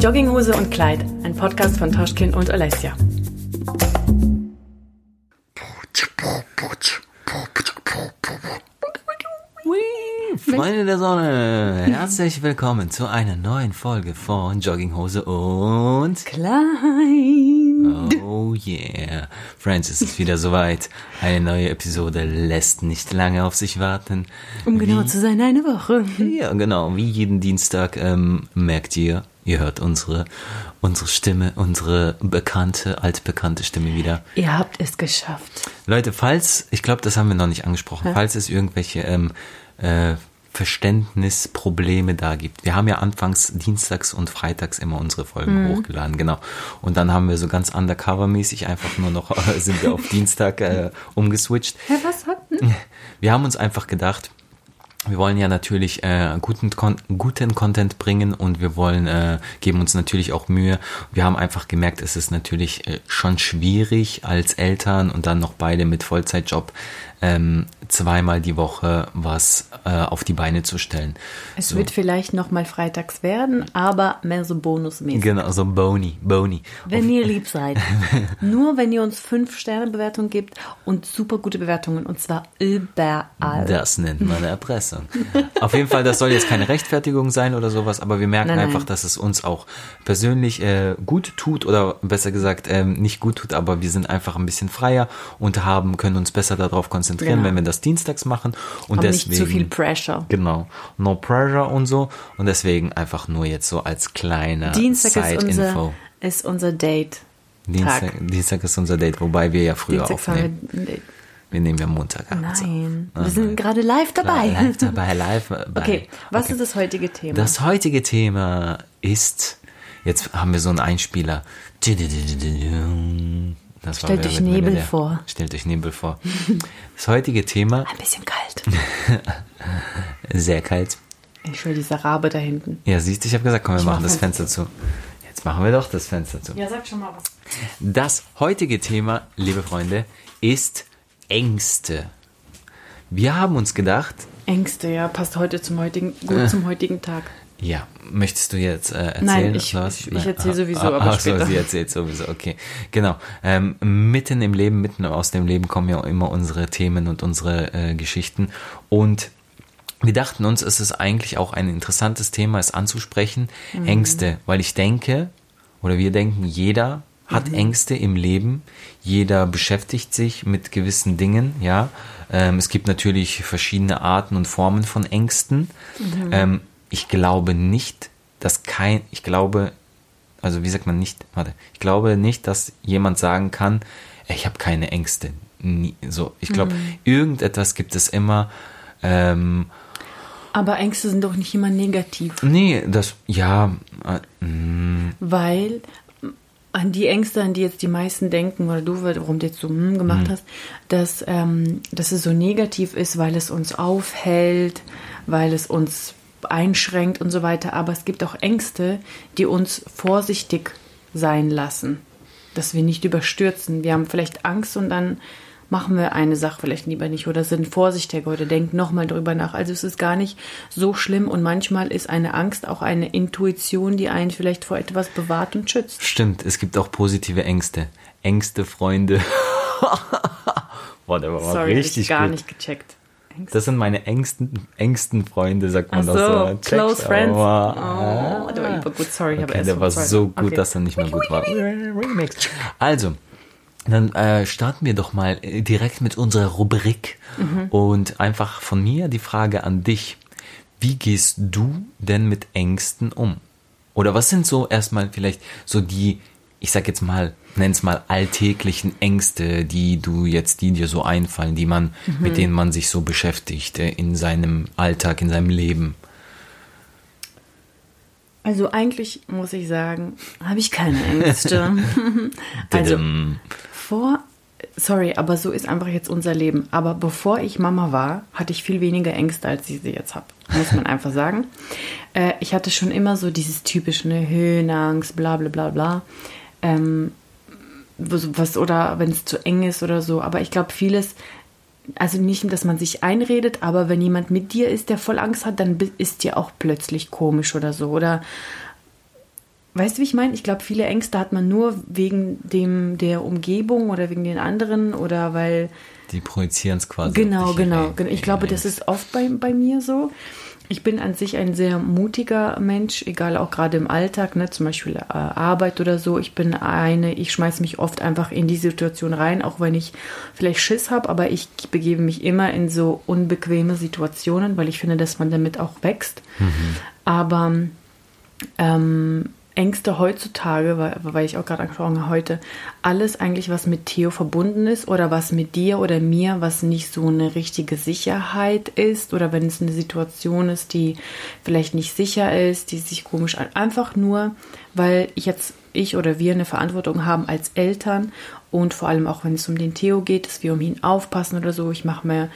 Jogginghose und Kleid, ein Podcast von Toschkin und Alessia. Freunde der Sonne, herzlich willkommen zu einer neuen Folge von Jogginghose und Klein. Oh yeah. Friends, es ist wieder soweit. Eine neue Episode lässt nicht lange auf sich warten. Um genau zu sein, eine Woche. Ja, genau. Wie jeden Dienstag ähm, merkt ihr, ihr hört unsere, unsere Stimme, unsere bekannte, altbekannte Stimme wieder. Ihr habt es geschafft. Leute, falls, ich glaube, das haben wir noch nicht angesprochen, falls es irgendwelche ähm, äh, Verständnisprobleme da gibt. Wir haben ja anfangs dienstags und freitags immer unsere Folgen hochgeladen, genau. Und dann haben wir so ganz undercover-mäßig einfach nur noch, äh, sind wir auf Dienstag äh, umgeswitcht. Hä, was hat Wir haben uns einfach gedacht, wir wollen ja natürlich äh, guten, guten Content bringen und wir wollen, äh, geben uns natürlich auch Mühe. Wir haben einfach gemerkt, es ist natürlich äh, schon schwierig als Eltern und dann noch beide mit Vollzeitjob ähm, zweimal die Woche was äh, auf die Beine zu stellen. Es So. wird vielleicht noch mal freitags werden, aber mehr so bonusmäßig. Genau, so bony, bony. Wenn ihr lieb seid. Nur wenn ihr uns 5-Sterne-Bewertungen gibt und super gute Bewertungen. Und zwar überall. Das nennt man Erpressung. Auf jeden Fall, das soll jetzt keine Rechtfertigung sein oder sowas, aber wir merken Nein, nein. einfach, dass es uns auch persönlich äh, gut tut oder besser gesagt ähm, nicht gut tut, aber wir sind einfach ein bisschen freier und haben können uns besser darauf konzentrieren, Genau. wenn wir das dienstags machen und Haben deswegen nicht zu viel Pressure. Genau, no pressure und so und deswegen einfach nur jetzt so als kleiner Dienstag ist Side-Info. unser, ist unser Date. Dienstag, Dienstag ist unser Date, wobei wir ja früher Dienstag haben aufnehmen. wir ein Date. Wir nehmen ja Montagabends auf. Nein, Ah, wir sind gerade live dabei. Live dabei, live dabei. Okay, was Okay. ist das heutige Thema? Das heutige Thema ist, jetzt haben wir so einen Einspieler. Das war Stellt euch Nebel Millionär. vor. Stellt euch Nebel vor. Das heutige Thema, ein bisschen kalt. sehr kalt. Ich will dieser Rabe da hinten. Ja, siehst du, ich habe gesagt, komm, wir Ich machen mach das Fenster Fenster zu. Jetzt machen wir doch das Fenster zu. Ja, sag schon mal was. Das heutige Thema, liebe Freunde, ist Ängste. Wir haben uns gedacht, Ängste, ja, passt heute zum heutigen, gut zum heutigen Tag. Ja, möchtest du jetzt äh, erzählen? Nein, ich- was? ich- ich erzähl sowieso, ah, aber ach später. So, sie erzählt sowieso, okay. Genau. Ähm, mitten im Leben, mitten aus dem Leben kommen ja immer unsere Themen und unsere äh, Geschichten. Und wir dachten uns, es ist eigentlich auch ein interessantes Thema, es anzusprechen. Mhm. Ängste, weil ich denke, oder wir denken, jeder hat Mhm. Ängste im Leben, jeder beschäftigt sich mit gewissen Dingen, ja. Ähm, es gibt natürlich verschiedene Arten und Formen von Ängsten. Mhm. Ähm, ich glaube nicht, dass kein, ich glaube, also wie sagt man nicht, warte, ich glaube nicht, dass jemand sagen kann, "Ey, ich habe keine Ängste. Nie, so, ich glaube, Mhm. irgendetwas gibt es immer. Ähm, Aber Ängste sind doch nicht immer negativ, nee, das, ja, äh, mm, weil an die Ängste, an die jetzt die meisten denken, oder du, warum du jetzt so hm gemacht Mhm. hast, dass, ähm, dass es so negativ ist, weil es uns aufhält, weil es uns einschränkt und so weiter. Aber es gibt auch Ängste, die uns vorsichtig sein lassen, dass wir nicht überstürzen. Wir haben vielleicht Angst und dann machen wir eine Sache vielleicht lieber nicht oder sind vorsichtiger oder denken nochmal drüber nach. Also es ist gar nicht so schlimm und manchmal ist eine Angst auch eine Intuition, die einen vielleicht vor etwas bewahrt und schützt. stimmt, es gibt auch positive Ängste. Ängste, Freunde. Boah, der war Sorry, richtig ich gar gut. nicht gecheckt. Ängste. Das sind meine engsten, engsten Freunde, sagt man Ach das so, so. Check's close friends. aber. Oh, der war über gut, sorry, Okay, erst der war von- so gut, Okay. dass er nicht mehr gut war. Also, dann äh, starten wir doch mal äh, direkt mit unserer Rubrik Mhm. und einfach von mir die Frage an dich. Wie gehst du denn mit Ängsten um? Oder was sind so erstmal vielleicht so die, ich sag jetzt mal, nenn's mal alltäglichen Ängste, die du jetzt, die dir so einfallen, die man, Mhm. mit denen man sich so beschäftigt äh, in seinem Alltag, in seinem Leben? Also eigentlich muss ich sagen, habe ich keine Ängste. also Tadam. vor, sorry, aber so ist einfach jetzt unser Leben. Aber bevor ich Mama war, hatte ich viel weniger Ängste, als ich sie jetzt habe. Muss man einfach sagen. Äh, ich hatte schon immer so dieses typische ne, Höhenangst, bla bla bla bla. Ähm, was, oder wenn es zu eng ist oder so. Aber ich glaube, vieles, also nicht, dass man sich einredet, aber wenn jemand mit dir ist, der voll Angst hat, dann ist dir auch plötzlich komisch oder so. Oder weißt du, wie ich meine? Ich glaube, viele Ängste hat man nur wegen dem der Umgebung oder wegen den anderen oder weil. Die projizieren es quasi. Genau, genau, genau. Ich glaube, das ist oft bei, bei mir so. Ich bin an sich ein sehr mutiger Mensch, egal auch gerade im Alltag, ne, zum Beispiel äh, Arbeit oder so. Ich bin eine, ich schmeiße mich oft einfach in die Situation rein, auch wenn ich vielleicht Schiss habe, aber ich begebe mich immer in so unbequeme Situationen, weil ich finde, dass man damit auch wächst. Mhm. Aber ähm, Ängste heutzutage, weil, weil ich auch gerade angesprochen habe, heute, alles eigentlich, was mit Theo verbunden ist oder was mit dir oder mir, was nicht so eine richtige Sicherheit ist oder wenn es eine Situation ist, die vielleicht nicht sicher ist, die sich komisch an, einfach nur, weil ich jetzt, ich oder wir eine Verantwortung haben als Eltern und vor allem auch, wenn es um den Theo geht, dass wir um ihn aufpassen oder so. Ich mache mir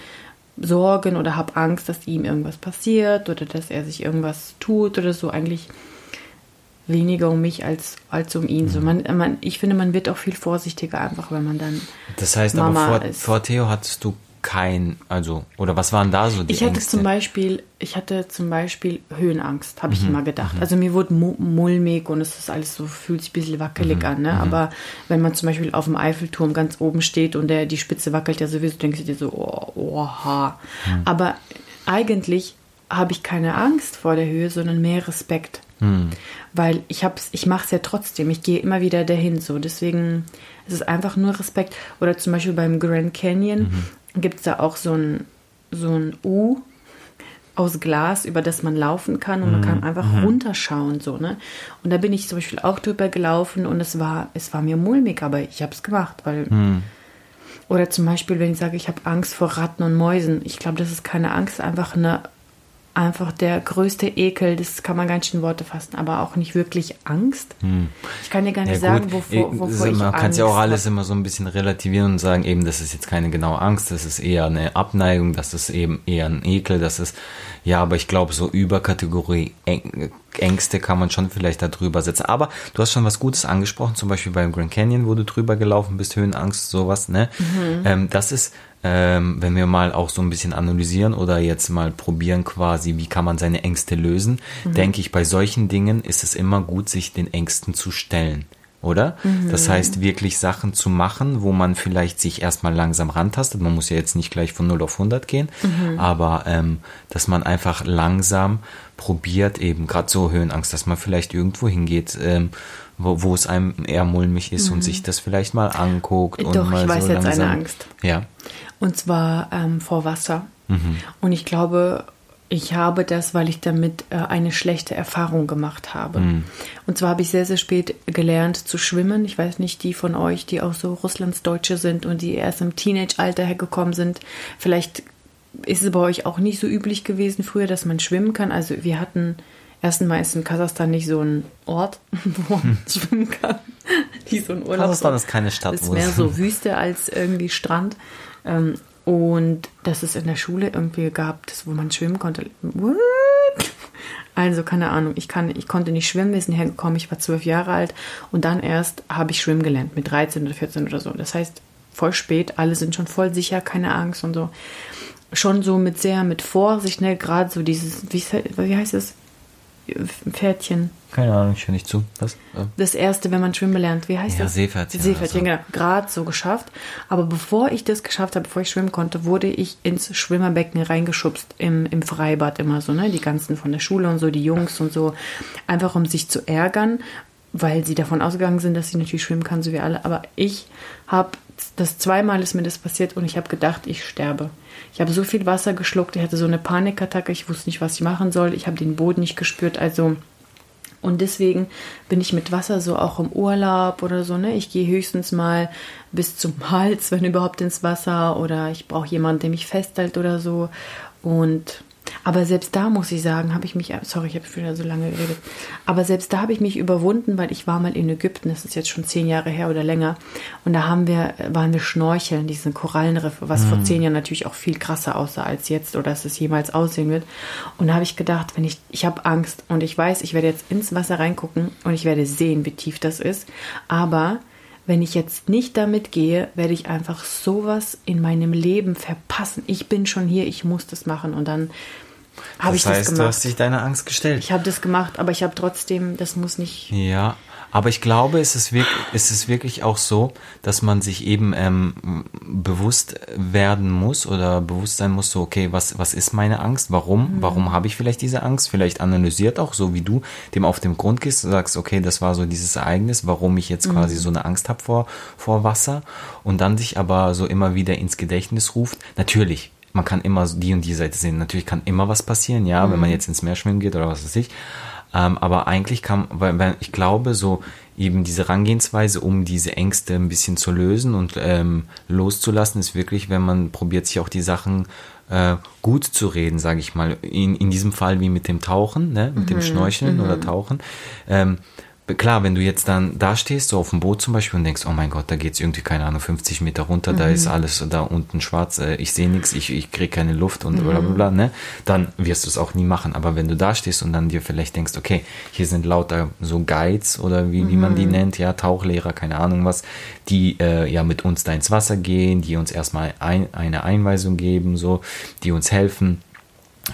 Sorgen oder habe Angst, dass ihm irgendwas passiert oder dass er sich irgendwas tut oder so. Eigentlich weniger um mich als, als um ihn. Mhm. So man, man, ich finde, man wird auch viel vorsichtiger einfach, wenn man dann. Das heißt, Mama aber vor, ist. vor Theo hattest du kein, also, oder was waren da so die Ich hatte Ängste? zum Beispiel, ich hatte zum Beispiel Höhenangst, habe ich mhm. immer gedacht. Mhm. Also mir wurde mulmig und es ist alles so, fühlt sich ein bisschen wackelig mhm. an, ne? Mhm. Aber wenn man zum Beispiel auf dem Eiffelturm ganz oben steht und der, die Spitze wackelt ja sowieso, denkst du dir so, oh, oha. Mhm. Aber eigentlich habe ich keine Angst vor der Höhe, sondern mehr Respekt. Hm. Weil ich hab's, ich mache es ja trotzdem. Ich gehe immer wieder dahin. So. Deswegen ist es einfach nur Respekt. Oder zum Beispiel beim Grand Canyon mhm. gibt es da auch so ein, so ein U aus Glas, über das man laufen kann und man kann mhm. einfach mhm. runterschauen. So, ne? Und da bin ich zum Beispiel auch drüber gelaufen und es war, es war mir mulmig, aber ich habe es gemacht, weil. Mhm. Oder zum Beispiel, wenn ich sage, ich habe Angst vor Ratten und Mäusen. Ich glaube, das ist keine Angst, einfach eine einfach der größte Ekel, das kann man ganz schön in Worte fassen, aber auch nicht wirklich Angst. Hm. Ich kann dir gar nicht ja, sagen, wovor, wovor ich Man kann ja auch alles immer so ein bisschen relativieren und sagen, eben, das ist jetzt keine genaue Angst, das ist eher eine Abneigung, das ist eben eher ein Ekel, das ist, ja, aber ich glaube, so Überkategorie Ängste kann man schon vielleicht da drüber setzen. Aber du hast schon was Gutes angesprochen, zum Beispiel beim Grand Canyon, wo du drüber gelaufen bist, Höhenangst, sowas, ne? Mhm. Ähm, das ist ähm, wenn wir mal auch so ein bisschen analysieren oder jetzt mal probieren quasi, wie kann man seine Ängste lösen, mhm. denke ich, bei solchen Dingen ist es immer gut, sich den Ängsten zu stellen. Oder? Mhm. Das heißt, wirklich Sachen zu machen, wo man vielleicht sich erstmal langsam rantastet. Man muss ja jetzt nicht gleich von 0 auf 100 gehen, mhm. aber ähm, dass man einfach langsam probiert, eben gerade so Höhenangst, dass man vielleicht irgendwo hingeht, ähm, wo, wo es einem eher mulmig ist mhm. und sich das vielleicht mal anguckt. Doch, und mal ich weiß so jetzt langsam, eine Angst. Ja. Und zwar ähm, vor Wasser. Mhm. Und ich glaube, ich habe das, weil ich damit äh, eine schlechte Erfahrung gemacht habe. Mhm. Und zwar habe ich sehr, sehr spät gelernt zu schwimmen. Ich weiß nicht, die von euch, die auch so Russlandsdeutsche sind und die erst im Teenage-Alter hergekommen sind, vielleicht ist es bei euch auch nicht so üblich gewesen früher, dass man schwimmen kann. Also wir hatten erstens mal ist in Kasachstan nicht so ein Ort, wo man hm. schwimmen kann. Nicht so ein Urlaub. Kasachstan ist keine Stadt. Es ist mehr so Wüste als irgendwie Strand. Und dass es in der Schule irgendwie gab, das, wo man schwimmen konnte. What? Also keine Ahnung, ich, kann, ich konnte nicht schwimmen, wir sind hergekommen, ich war zwölf Jahre alt und dann erst habe ich schwimmen gelernt, mit 13 oder 14 oder so. Das heißt, voll spät, alle sind schon voll sicher, keine Angst und so. Schon so mit sehr, mit Vorsicht, ne, gerade so dieses, wie, wie heißt es? Pferdchen. Keine Ahnung, ich höre nicht zu. Was? Das erste, wenn man schwimmen lernt, wie heißt ja, das? Seepferdchen. Seepferdchen, so. genau. Gerade so geschafft. Aber bevor ich das geschafft habe, bevor ich schwimmen konnte, wurde ich ins Schwimmerbecken reingeschubst im, im Freibad immer so, ne? Die ganzen von der Schule und so, die Jungs und so. Einfach um sich zu ärgern, weil sie davon ausgegangen sind, dass sie natürlich schwimmen kann, so wie alle. Aber ich habe das zweimal ist mir das passiert und ich habe gedacht, ich sterbe. Ich habe so viel Wasser geschluckt, ich hatte so eine Panikattacke, ich wusste nicht, was ich machen soll. Ich habe den Boden nicht gespürt, also und deswegen bin ich mit Wasser so auch im Urlaub oder so, ne? Ich gehe höchstens mal bis zum Hals, wenn überhaupt ins Wasser oder ich brauche jemanden, der mich festhält oder so. Und aber selbst da muss ich sagen, habe ich mich, sorry, ich habe wieder so lange geredet, aber selbst da habe ich mich überwunden, weil ich war mal in Ägypten, das ist jetzt schon zehn Jahre her oder länger, und da haben wir, waren wir schnorcheln, diesen Korallenriff, was mhm. vor zehn Jahren natürlich auch viel krasser aussah als jetzt oder dass es jemals aussehen wird. Und da habe ich gedacht, wenn ich, ich habe Angst und ich weiß, ich werde jetzt ins Wasser reingucken und ich werde sehen, wie tief das ist, aber wenn ich jetzt nicht damit gehe, werde ich einfach sowas in meinem Leben verpassen. Ich bin schon hier, ich muss das machen. Und dann Habe ich das heißt, das du gemacht. hast dich deiner Angst gestellt. Ich habe das gemacht, aber ich habe trotzdem, das muss nicht. Ja, aber ich glaube, es ist wirklich, es ist wirklich auch so, dass man sich eben ähm, bewusst werden muss oder bewusst sein muss, so, okay, was, was ist meine Angst? Warum? Warum habe ich vielleicht diese Angst? Vielleicht analysiert auch, so wie du dem auf den Grund gehst, sagst, okay, das war so dieses Ereignis, warum ich jetzt quasi so eine Angst habe vor, vor Wasser und dann sich aber so immer wieder ins Gedächtnis ruft. Natürlich, man kann immer die und die Seite sehen. Natürlich kann immer was passieren, ja, wenn man jetzt ins Meer schwimmen geht oder was weiß ich. Ähm, aber eigentlich kann, weil, weil ich glaube, so eben diese Herangehensweise, um diese Ängste ein bisschen zu lösen und ähm, loszulassen, ist wirklich, wenn man probiert, sich auch die Sachen äh, gut zu reden, sage ich mal. In, in diesem Fall wie mit dem Tauchen, ne? mit dem Schnorcheln oder Tauchen. Ähm, Klar, wenn du jetzt dann da stehst, so auf dem Boot zum Beispiel und denkst, oh mein Gott, da geht's irgendwie, keine Ahnung, 50 Meter runter, da ist alles da unten schwarz, äh, ich sehe nichts, ich, ich kriege keine Luft und bla bla bla, ne? Dann wirst du es auch nie machen. Aber wenn du da stehst und dann dir vielleicht denkst, okay, hier sind lauter so Guides oder wie, wie man die nennt, ja, Tauchlehrer, keine Ahnung was, die äh, ja mit uns da ins Wasser gehen, die uns erstmal ein, eine Einweisung geben, so, die uns helfen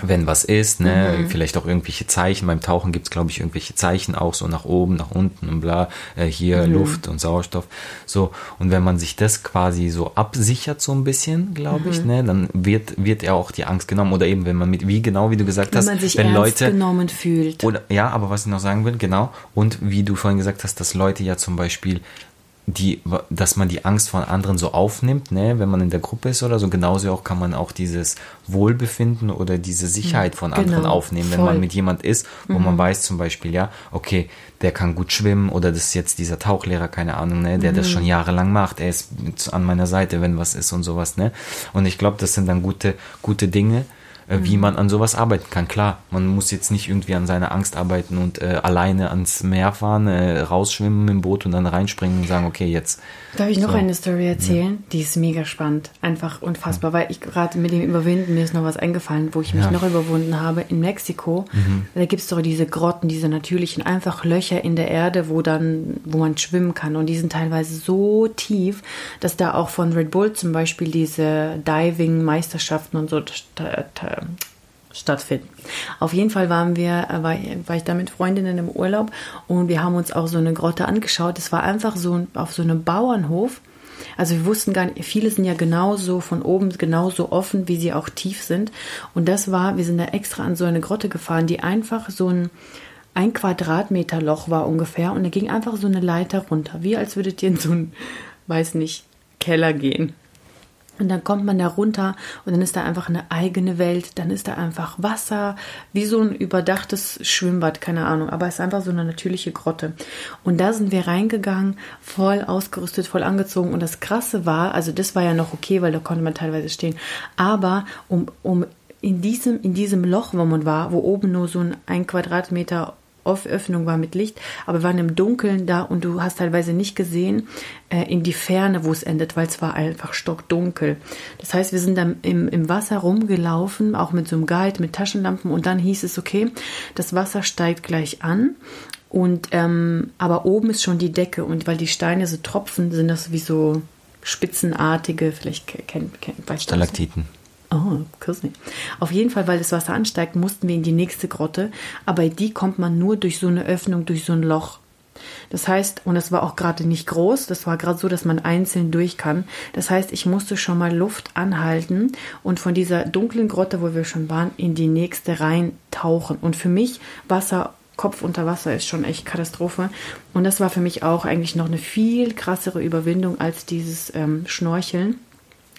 wenn was ist, ne, Mhm. vielleicht auch irgendwelche Zeichen. Beim Tauchen gibt's glaube ich, irgendwelche Zeichen auch so nach oben, nach unten und bla, äh, hier Mhm. Luft und Sauerstoff. So, und wenn man sich das quasi so absichert, so ein bisschen, glaube Mhm. ich, ne, dann wird, wird ja auch die Angst genommen. Oder eben, wenn man mit, wie genau, wie du gesagt Wenn hast, man sich wenn Leute. genommen fühlt. Oder ja, aber was ich noch sagen will, genau. Und wie du vorhin gesagt hast, dass Leute ja zum Beispiel die, dass man die Angst von anderen so aufnimmt, ne, wenn man in der Gruppe ist oder so, genauso auch kann man auch dieses Wohlbefinden oder diese Sicherheit von anderen Genau, aufnehmen, wenn voll. man mit jemand ist, wo man weiß zum Beispiel, ja, okay, der kann gut schwimmen oder das ist jetzt dieser Tauchlehrer, keine Ahnung, ne, der das schon jahrelang macht, er ist an meiner Seite, wenn was ist und sowas, ne. Und ich glaube, das sind dann gute, gute Dinge, äh, wie man an sowas arbeiten kann. Klar, man muss jetzt nicht irgendwie an seiner Angst arbeiten und äh, alleine ans Meer fahren, äh, rausschwimmen im Boot und dann reinspringen und sagen, okay, jetzt. Darf ich noch So. eine Story erzählen? Die ist mega spannend. Einfach unfassbar, weil ich gerade mit dem Überwinden, mir ist noch was eingefallen, wo ich mich Ja. noch überwunden habe. In Mexiko, da gibt es doch diese Grotten, diese natürlichen, einfach Löcher in der Erde, wo dann, wo man schwimmen kann. Und die sind teilweise so tief, dass da auch von Red Bull zum Beispiel diese Diving-Meisterschaften und so stattfinden. Auf jeden Fall waren wir, äh, war, war ich da mit Freundinnen im Urlaub und wir haben uns auch so eine Grotte angeschaut. Es war einfach so auf so einem Bauernhof. Also wir wussten gar nicht, viele sind ja genauso von oben genauso offen, wie sie auch tief sind. Und das war, wir sind da extra an so eine Grotte gefahren, die einfach so ein ein Quadratmeter Loch war ungefähr und da ging einfach so eine Leiter runter, wie als würdet ihr in so einen, weiß nicht, Keller gehen. Und dann kommt man da runter und dann ist da einfach eine eigene Welt. Dann ist da einfach Wasser, wie so ein überdachtes Schwimmbad, keine Ahnung. Aber es ist einfach so eine natürliche Grotte. Und da sind wir reingegangen, voll ausgerüstet, voll angezogen. Und das Krasse war, also das war ja noch okay, weil da konnte man teilweise stehen. Aber um, um in diesem, in diesem Loch, wo man war, wo oben nur so ein, ein Quadratmeter Öffnung war mit Licht, aber waren im Dunkeln da und du hast teilweise nicht gesehen äh, in die Ferne, wo es endet, weil es war einfach stockdunkel. Das heißt, wir sind dann im, im Wasser rumgelaufen, auch mit so einem Guide, mit Taschenlampen und dann hieß es, okay, das Wasser steigt gleich an und ähm, aber oben ist schon die Decke und weil die Steine so tropfen, sind das wie so spitzenartige, vielleicht kennt, kennt du das? Oh, Küss nicht. Auf jeden Fall, weil das Wasser ansteigt, mussten wir in die nächste Grotte. Aber die kommt man nur durch so eine Öffnung, durch so ein Loch. Das heißt, und das war auch gerade nicht groß, das war gerade so, dass man einzeln durch kann. Das heißt, ich musste schon mal Luft anhalten und von dieser dunklen Grotte, wo wir schon waren, in die nächste rein tauchen. Und für mich Wasser, Kopf unter Wasser ist schon echt Katastrophe. Und das war für mich auch eigentlich noch eine viel krassere Überwindung als dieses ähm, Schnorcheln.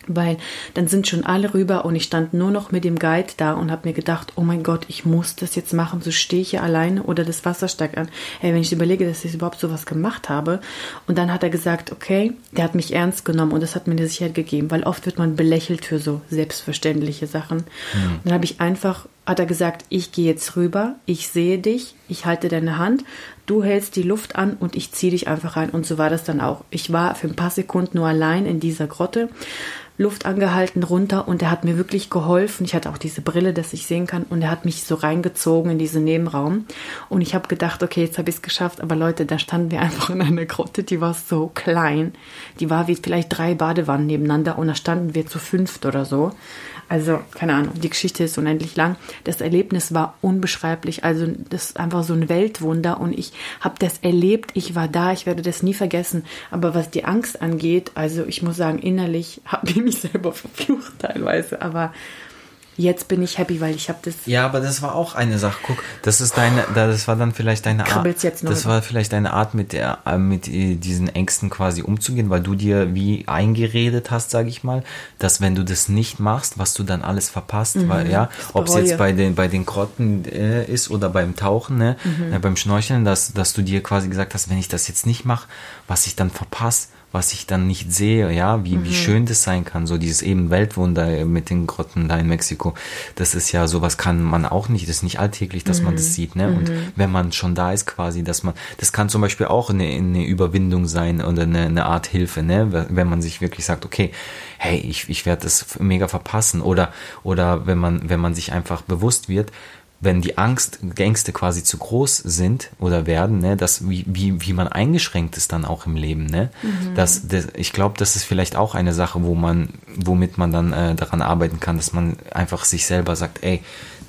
Weil dann sind schon alle rüber und ich stand nur noch mit dem Guide da und habe mir gedacht, oh mein Gott, ich muss das jetzt machen, so stehe ich hier alleine oder das Wasser steigt an. Hey, wenn ich überlege, dass ich überhaupt sowas gemacht habe. Und dann hat er gesagt, okay, der hat mich ernst genommen und das hat mir eine Sicherheit gegeben, weil oft wird man belächelt für so selbstverständliche Sachen. Und dann habe ich einfach, hat er gesagt, ich gehe jetzt rüber, ich sehe dich, ich halte deine Hand, du hältst die Luft an und ich ziehe dich einfach rein. Und so war das dann auch. Ich war für ein paar Sekunden nur allein in dieser Grotte. Luft angehalten runter und er hat mir wirklich geholfen. Ich hatte auch diese Brille, dass ich sehen kann und er hat mich so reingezogen in diesen Nebenraum und ich habe gedacht, okay, jetzt habe ich es geschafft, aber Leute, da standen wir einfach in einer Grotte, die war so klein. Die war wie vielleicht drei Badewannen nebeneinander und da standen wir zu fünft oder so. Also, keine Ahnung, die Geschichte ist unendlich lang. das Erlebnis war unbeschreiblich. Also das ist einfach so ein Weltwunder und ich habe das erlebt, ich war da, ich werde das nie vergessen. Aber was die Angst angeht, also ich muss sagen, innerlich habe ich mich selber verflucht teilweise, aber jetzt bin ich happy, weil ich habe das. Ja, aber das war auch eine Sache. Guck, das ist deine, das war dann vielleicht deine Art. Jetzt noch das war vielleicht deine Art, mit der, äh, mit äh, diesen Ängsten quasi umzugehen, weil du dir wie eingeredet hast, sage ich mal, dass wenn du das nicht machst, was du dann alles verpasst, mhm, weil ja, ob es jetzt bei den bei den Krotten äh, ist oder beim Tauchen, ne, mhm. äh, beim Schnorcheln, dass dass du dir quasi gesagt hast, wenn ich das jetzt nicht mache, was ich dann verpasse was ich dann nicht sehe, ja, wie, mhm. wie schön das sein kann, so dieses eben Weltwunder mit den Grotten da in Mexiko. Das ist ja, sowas kann man auch nicht, das ist nicht alltäglich, dass mhm. man das mhm. sieht, ne? Und mhm. wenn man schon da ist quasi, dass man, das kann zum Beispiel auch eine, eine Überwindung sein oder eine, eine Art Hilfe, ne? Wenn man sich wirklich sagt, okay, hey, ich, ich werde das mega verpassen oder, oder wenn man, wenn man sich einfach bewusst wird, wenn die Angst, Ängste quasi zu groß sind oder werden, ne, dass wie, wie, wie man eingeschränkt ist dann auch im Leben, ne? Mhm. Das, das, ich glaube, das ist vielleicht auch eine Sache, wo man, womit man dann äh, daran arbeiten kann, dass man einfach sich selber sagt, ey,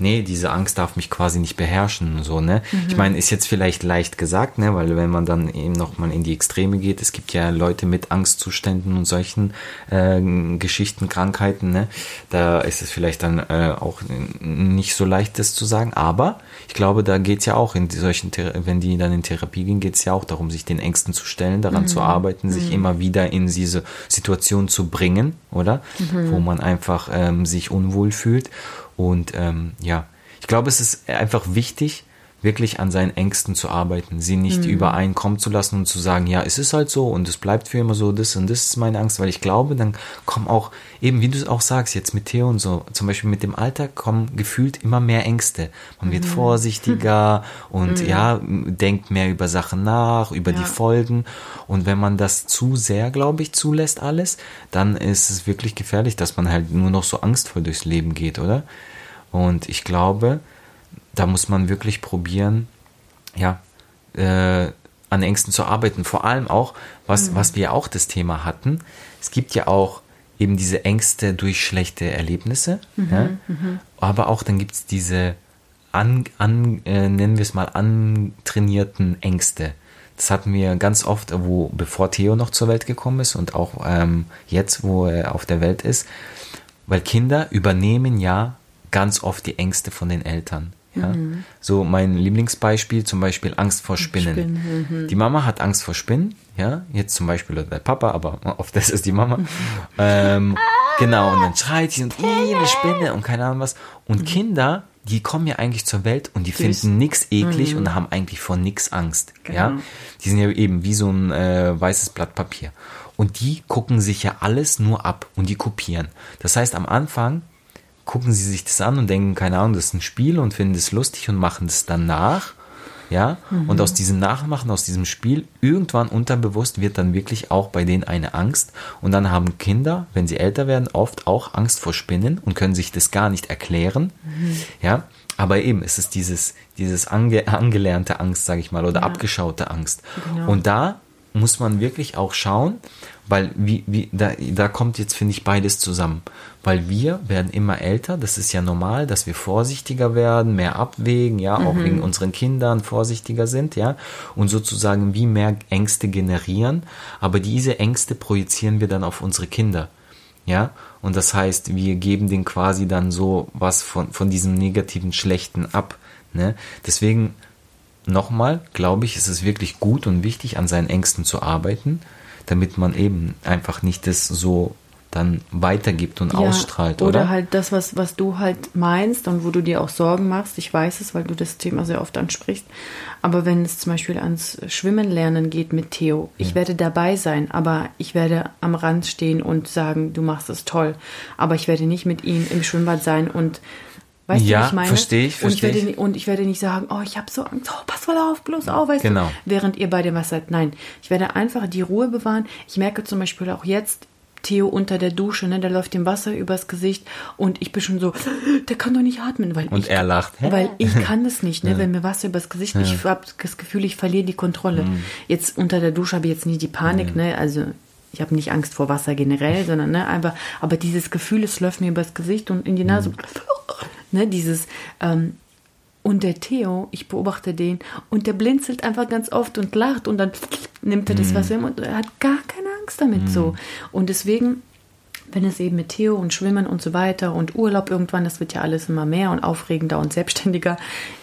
nee, diese Angst darf mich quasi nicht beherrschen, so, ne? Mhm. Ich meine, ist jetzt vielleicht leicht gesagt, ne, weil wenn man dann eben nochmal in die Extreme geht, es gibt ja Leute mit Angstzuständen und solchen äh, Geschichten, Krankheiten, ne? Da ist es vielleicht dann äh, auch nicht so leicht, das zu sagen, aber ich glaube, da geht's ja auch in solchen, wenn die dann in Therapie gehen, geht's ja auch darum, sich den Ängsten zu stellen, daran mhm. zu arbeiten, sich mhm. immer wieder in diese Situation zu bringen, oder? Mhm. Wo man einfach ähm, sich unwohl fühlt und ähm, ja, ich glaube, es ist einfach wichtig, wirklich an seinen Ängsten zu arbeiten, sie nicht mhm. übereinkommen zu lassen und zu sagen, ja, es ist halt so und es bleibt für immer so, das und das ist meine Angst, weil ich glaube, dann kommen auch, eben wie du es auch sagst, jetzt mit Theo und so, zum Beispiel mit dem Alter kommen gefühlt immer mehr Ängste. Man wird mhm. vorsichtiger und mhm. ja, denkt mehr über Sachen nach, über ja. die Folgen und wenn man das zu sehr, glaube ich, zulässt alles, dann ist es wirklich gefährlich, dass man halt nur noch so angstvoll durchs Leben geht, oder? Und ich glaube, da muss man wirklich probieren, ja, äh, an Ängsten zu arbeiten. Vor allem auch, was, mhm. was wir auch das Thema hatten. Es gibt ja auch eben diese Ängste durch schlechte Erlebnisse, mhm, ja? Mhm. aber auch dann gibt es diese, an, an, äh, nennen wir es mal, antrainierten Ängste. Das hatten wir ganz oft, wo bevor Theo noch zur Welt gekommen ist und auch ähm, jetzt, wo er auf der Welt ist, weil Kinder übernehmen ja ganz oft die Ängste von den Eltern. Ja? Mhm. So mein Lieblingsbeispiel, zum Beispiel Angst vor Spinnen. Spinnen mhm. Die Mama hat Angst vor Spinnen, ja, jetzt zum Beispiel der Papa, aber oft das ist die Mama. ähm, genau, und dann schreit sie und eine Spinne und keine Ahnung was. Und mhm. Kinder, die kommen ja eigentlich zur Welt und die Süß. finden nichts eklig mhm. und haben eigentlich vor nichts Angst. Genau. Ja, die sind ja eben wie so ein äh, weißes Blatt Papier. Und die gucken sich ja alles nur ab und die kopieren. Das heißt, am Anfang gucken sie sich das an und denken, keine Ahnung, das ist ein Spiel und finden es lustig und machen es dann nach. Ja, mhm. und aus diesem Nachmachen, aus diesem Spiel, irgendwann unterbewusst wird dann wirklich auch bei denen eine Angst. Und dann haben Kinder, wenn sie älter werden, oft auch Angst vor Spinnen und können sich das gar nicht erklären. Mhm. Ja, aber eben, es ist dieses, dieses ange, angelernte Angst, sage ich mal, oder ja. abgeschaute Angst. Genau. Und da muss man wirklich auch schauen, weil wie, wie, da, da kommt jetzt, finde ich, beides zusammen. Weil wir werden immer älter, das ist ja normal, dass wir vorsichtiger werden, mehr abwägen, ja, mhm. auch wegen unseren Kindern vorsichtiger sind, ja, und sozusagen wie mehr Ängste generieren. Aber diese Ängste projizieren wir dann auf unsere Kinder, ja. Und das heißt, wir geben denen quasi dann so was von, von diesem negativen, schlechten ab, ne. Deswegen, nochmal, glaube ich, ist es wirklich gut und wichtig, an seinen Ängsten zu arbeiten damit man eben einfach nicht das so dann weitergibt und ja, ausstrahlt, oder? Oder halt das, was, was du halt meinst und wo du dir auch Sorgen machst. Ich weiß es, weil du das Thema sehr oft ansprichst. Aber wenn es zum Beispiel ans Schwimmen lernen geht mit Theo, ich ja. werde dabei sein, aber ich werde am Rand stehen und sagen, du machst es toll. Aber ich werde nicht mit ihm im Schwimmbad sein und Weißt ja, du, was ich meine? verstehe ich, verstehe und ich. Werde, und ich werde nicht sagen, oh, ich habe so Angst, oh, pass mal auf, bloß auf, weißt genau. du, während ihr bei dem was seid. Nein, ich werde einfach die Ruhe bewahren. Ich merke zum Beispiel auch jetzt, Theo unter der Dusche, ne, der läuft dem Wasser übers Gesicht und ich bin schon so, der kann doch nicht atmen, weil und ich, er lacht, weil ich kann das nicht, ne, ja. wenn mir Wasser übers Gesicht, ja. ich habe das Gefühl, ich verliere die Kontrolle. Mhm. Jetzt unter der Dusche habe ich jetzt nicht die Panik, ne, also ich habe nicht Angst vor Wasser generell, sondern ne, einfach, aber dieses Gefühl, es läuft mir übers Gesicht und in die Nase. Mhm Ne, dieses, ähm, und der Theo, ich beobachte den und der blinzelt einfach ganz oft und lacht und dann nimmt er das Wasser im und er hat gar keine Angst damit so. Und deswegen, wenn es eben mit Theo und Schwimmen und so weiter und Urlaub irgendwann, das wird ja alles immer mehr und aufregender und selbstständiger.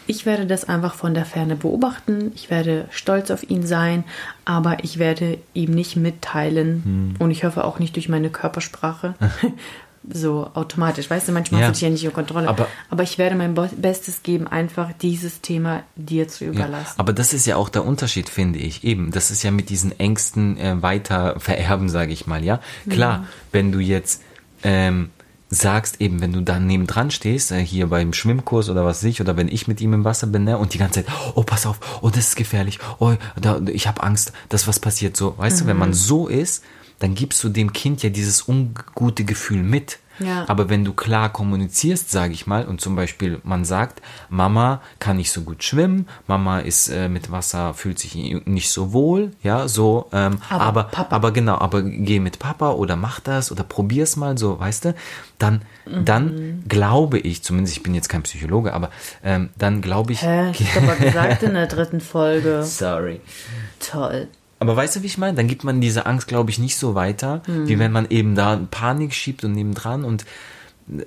Ich werde das einfach von der Ferne beobachten. Ich werde stolz auf ihn sein, aber ich werde ihm nicht mitteilen und ich hoffe auch nicht durch meine Körpersprache. So automatisch, weißt du, manchmal Ja. ja. ich ja nicht unter Kontrolle. Aber- Aber, ich werde mein Bestes geben, einfach dieses Thema dir zu Ja, überlassen. aber das ist ja auch der Unterschied, finde ich. Eben, das ist ja mit diesen Ängsten äh, weiter vererben, sage ich mal, ja. Klar, wenn du jetzt ähm, sagst, eben, wenn du da nebendran stehst, äh, hier beim Schwimmkurs oder was ich, oder wenn ich mit ihm im Wasser bin, ne, und die ganze Zeit, oh, pass auf, oh, das ist gefährlich, oh, da, ich habe Angst, dass was passiert, so, weißt du, wenn man so ist, dann gibst du dem Kind ja dieses ungute Gefühl mit. Ja. Aber wenn du klar kommunizierst, sage ich mal, und zum Beispiel man sagt, Mama kann nicht so gut schwimmen, Mama ist äh, mit Wasser, fühlt sich nicht so wohl, ja, so, ähm, Aber aber, Papa. aber genau, aber geh mit Papa oder mach das oder probier's mal so, weißt du, dann, Mhm. dann glaube ich, zumindest ich bin jetzt kein Psychologe, aber ähm, dann glaube ich, Hä? Ich hab aber gesagt in der dritten Folge. sorry, Toll. Aber weißt du, wie ich meine? Dann gibt man diese Angst, glaube ich, nicht so weiter, wie wenn man eben da Panik schiebt und nebendran und äh,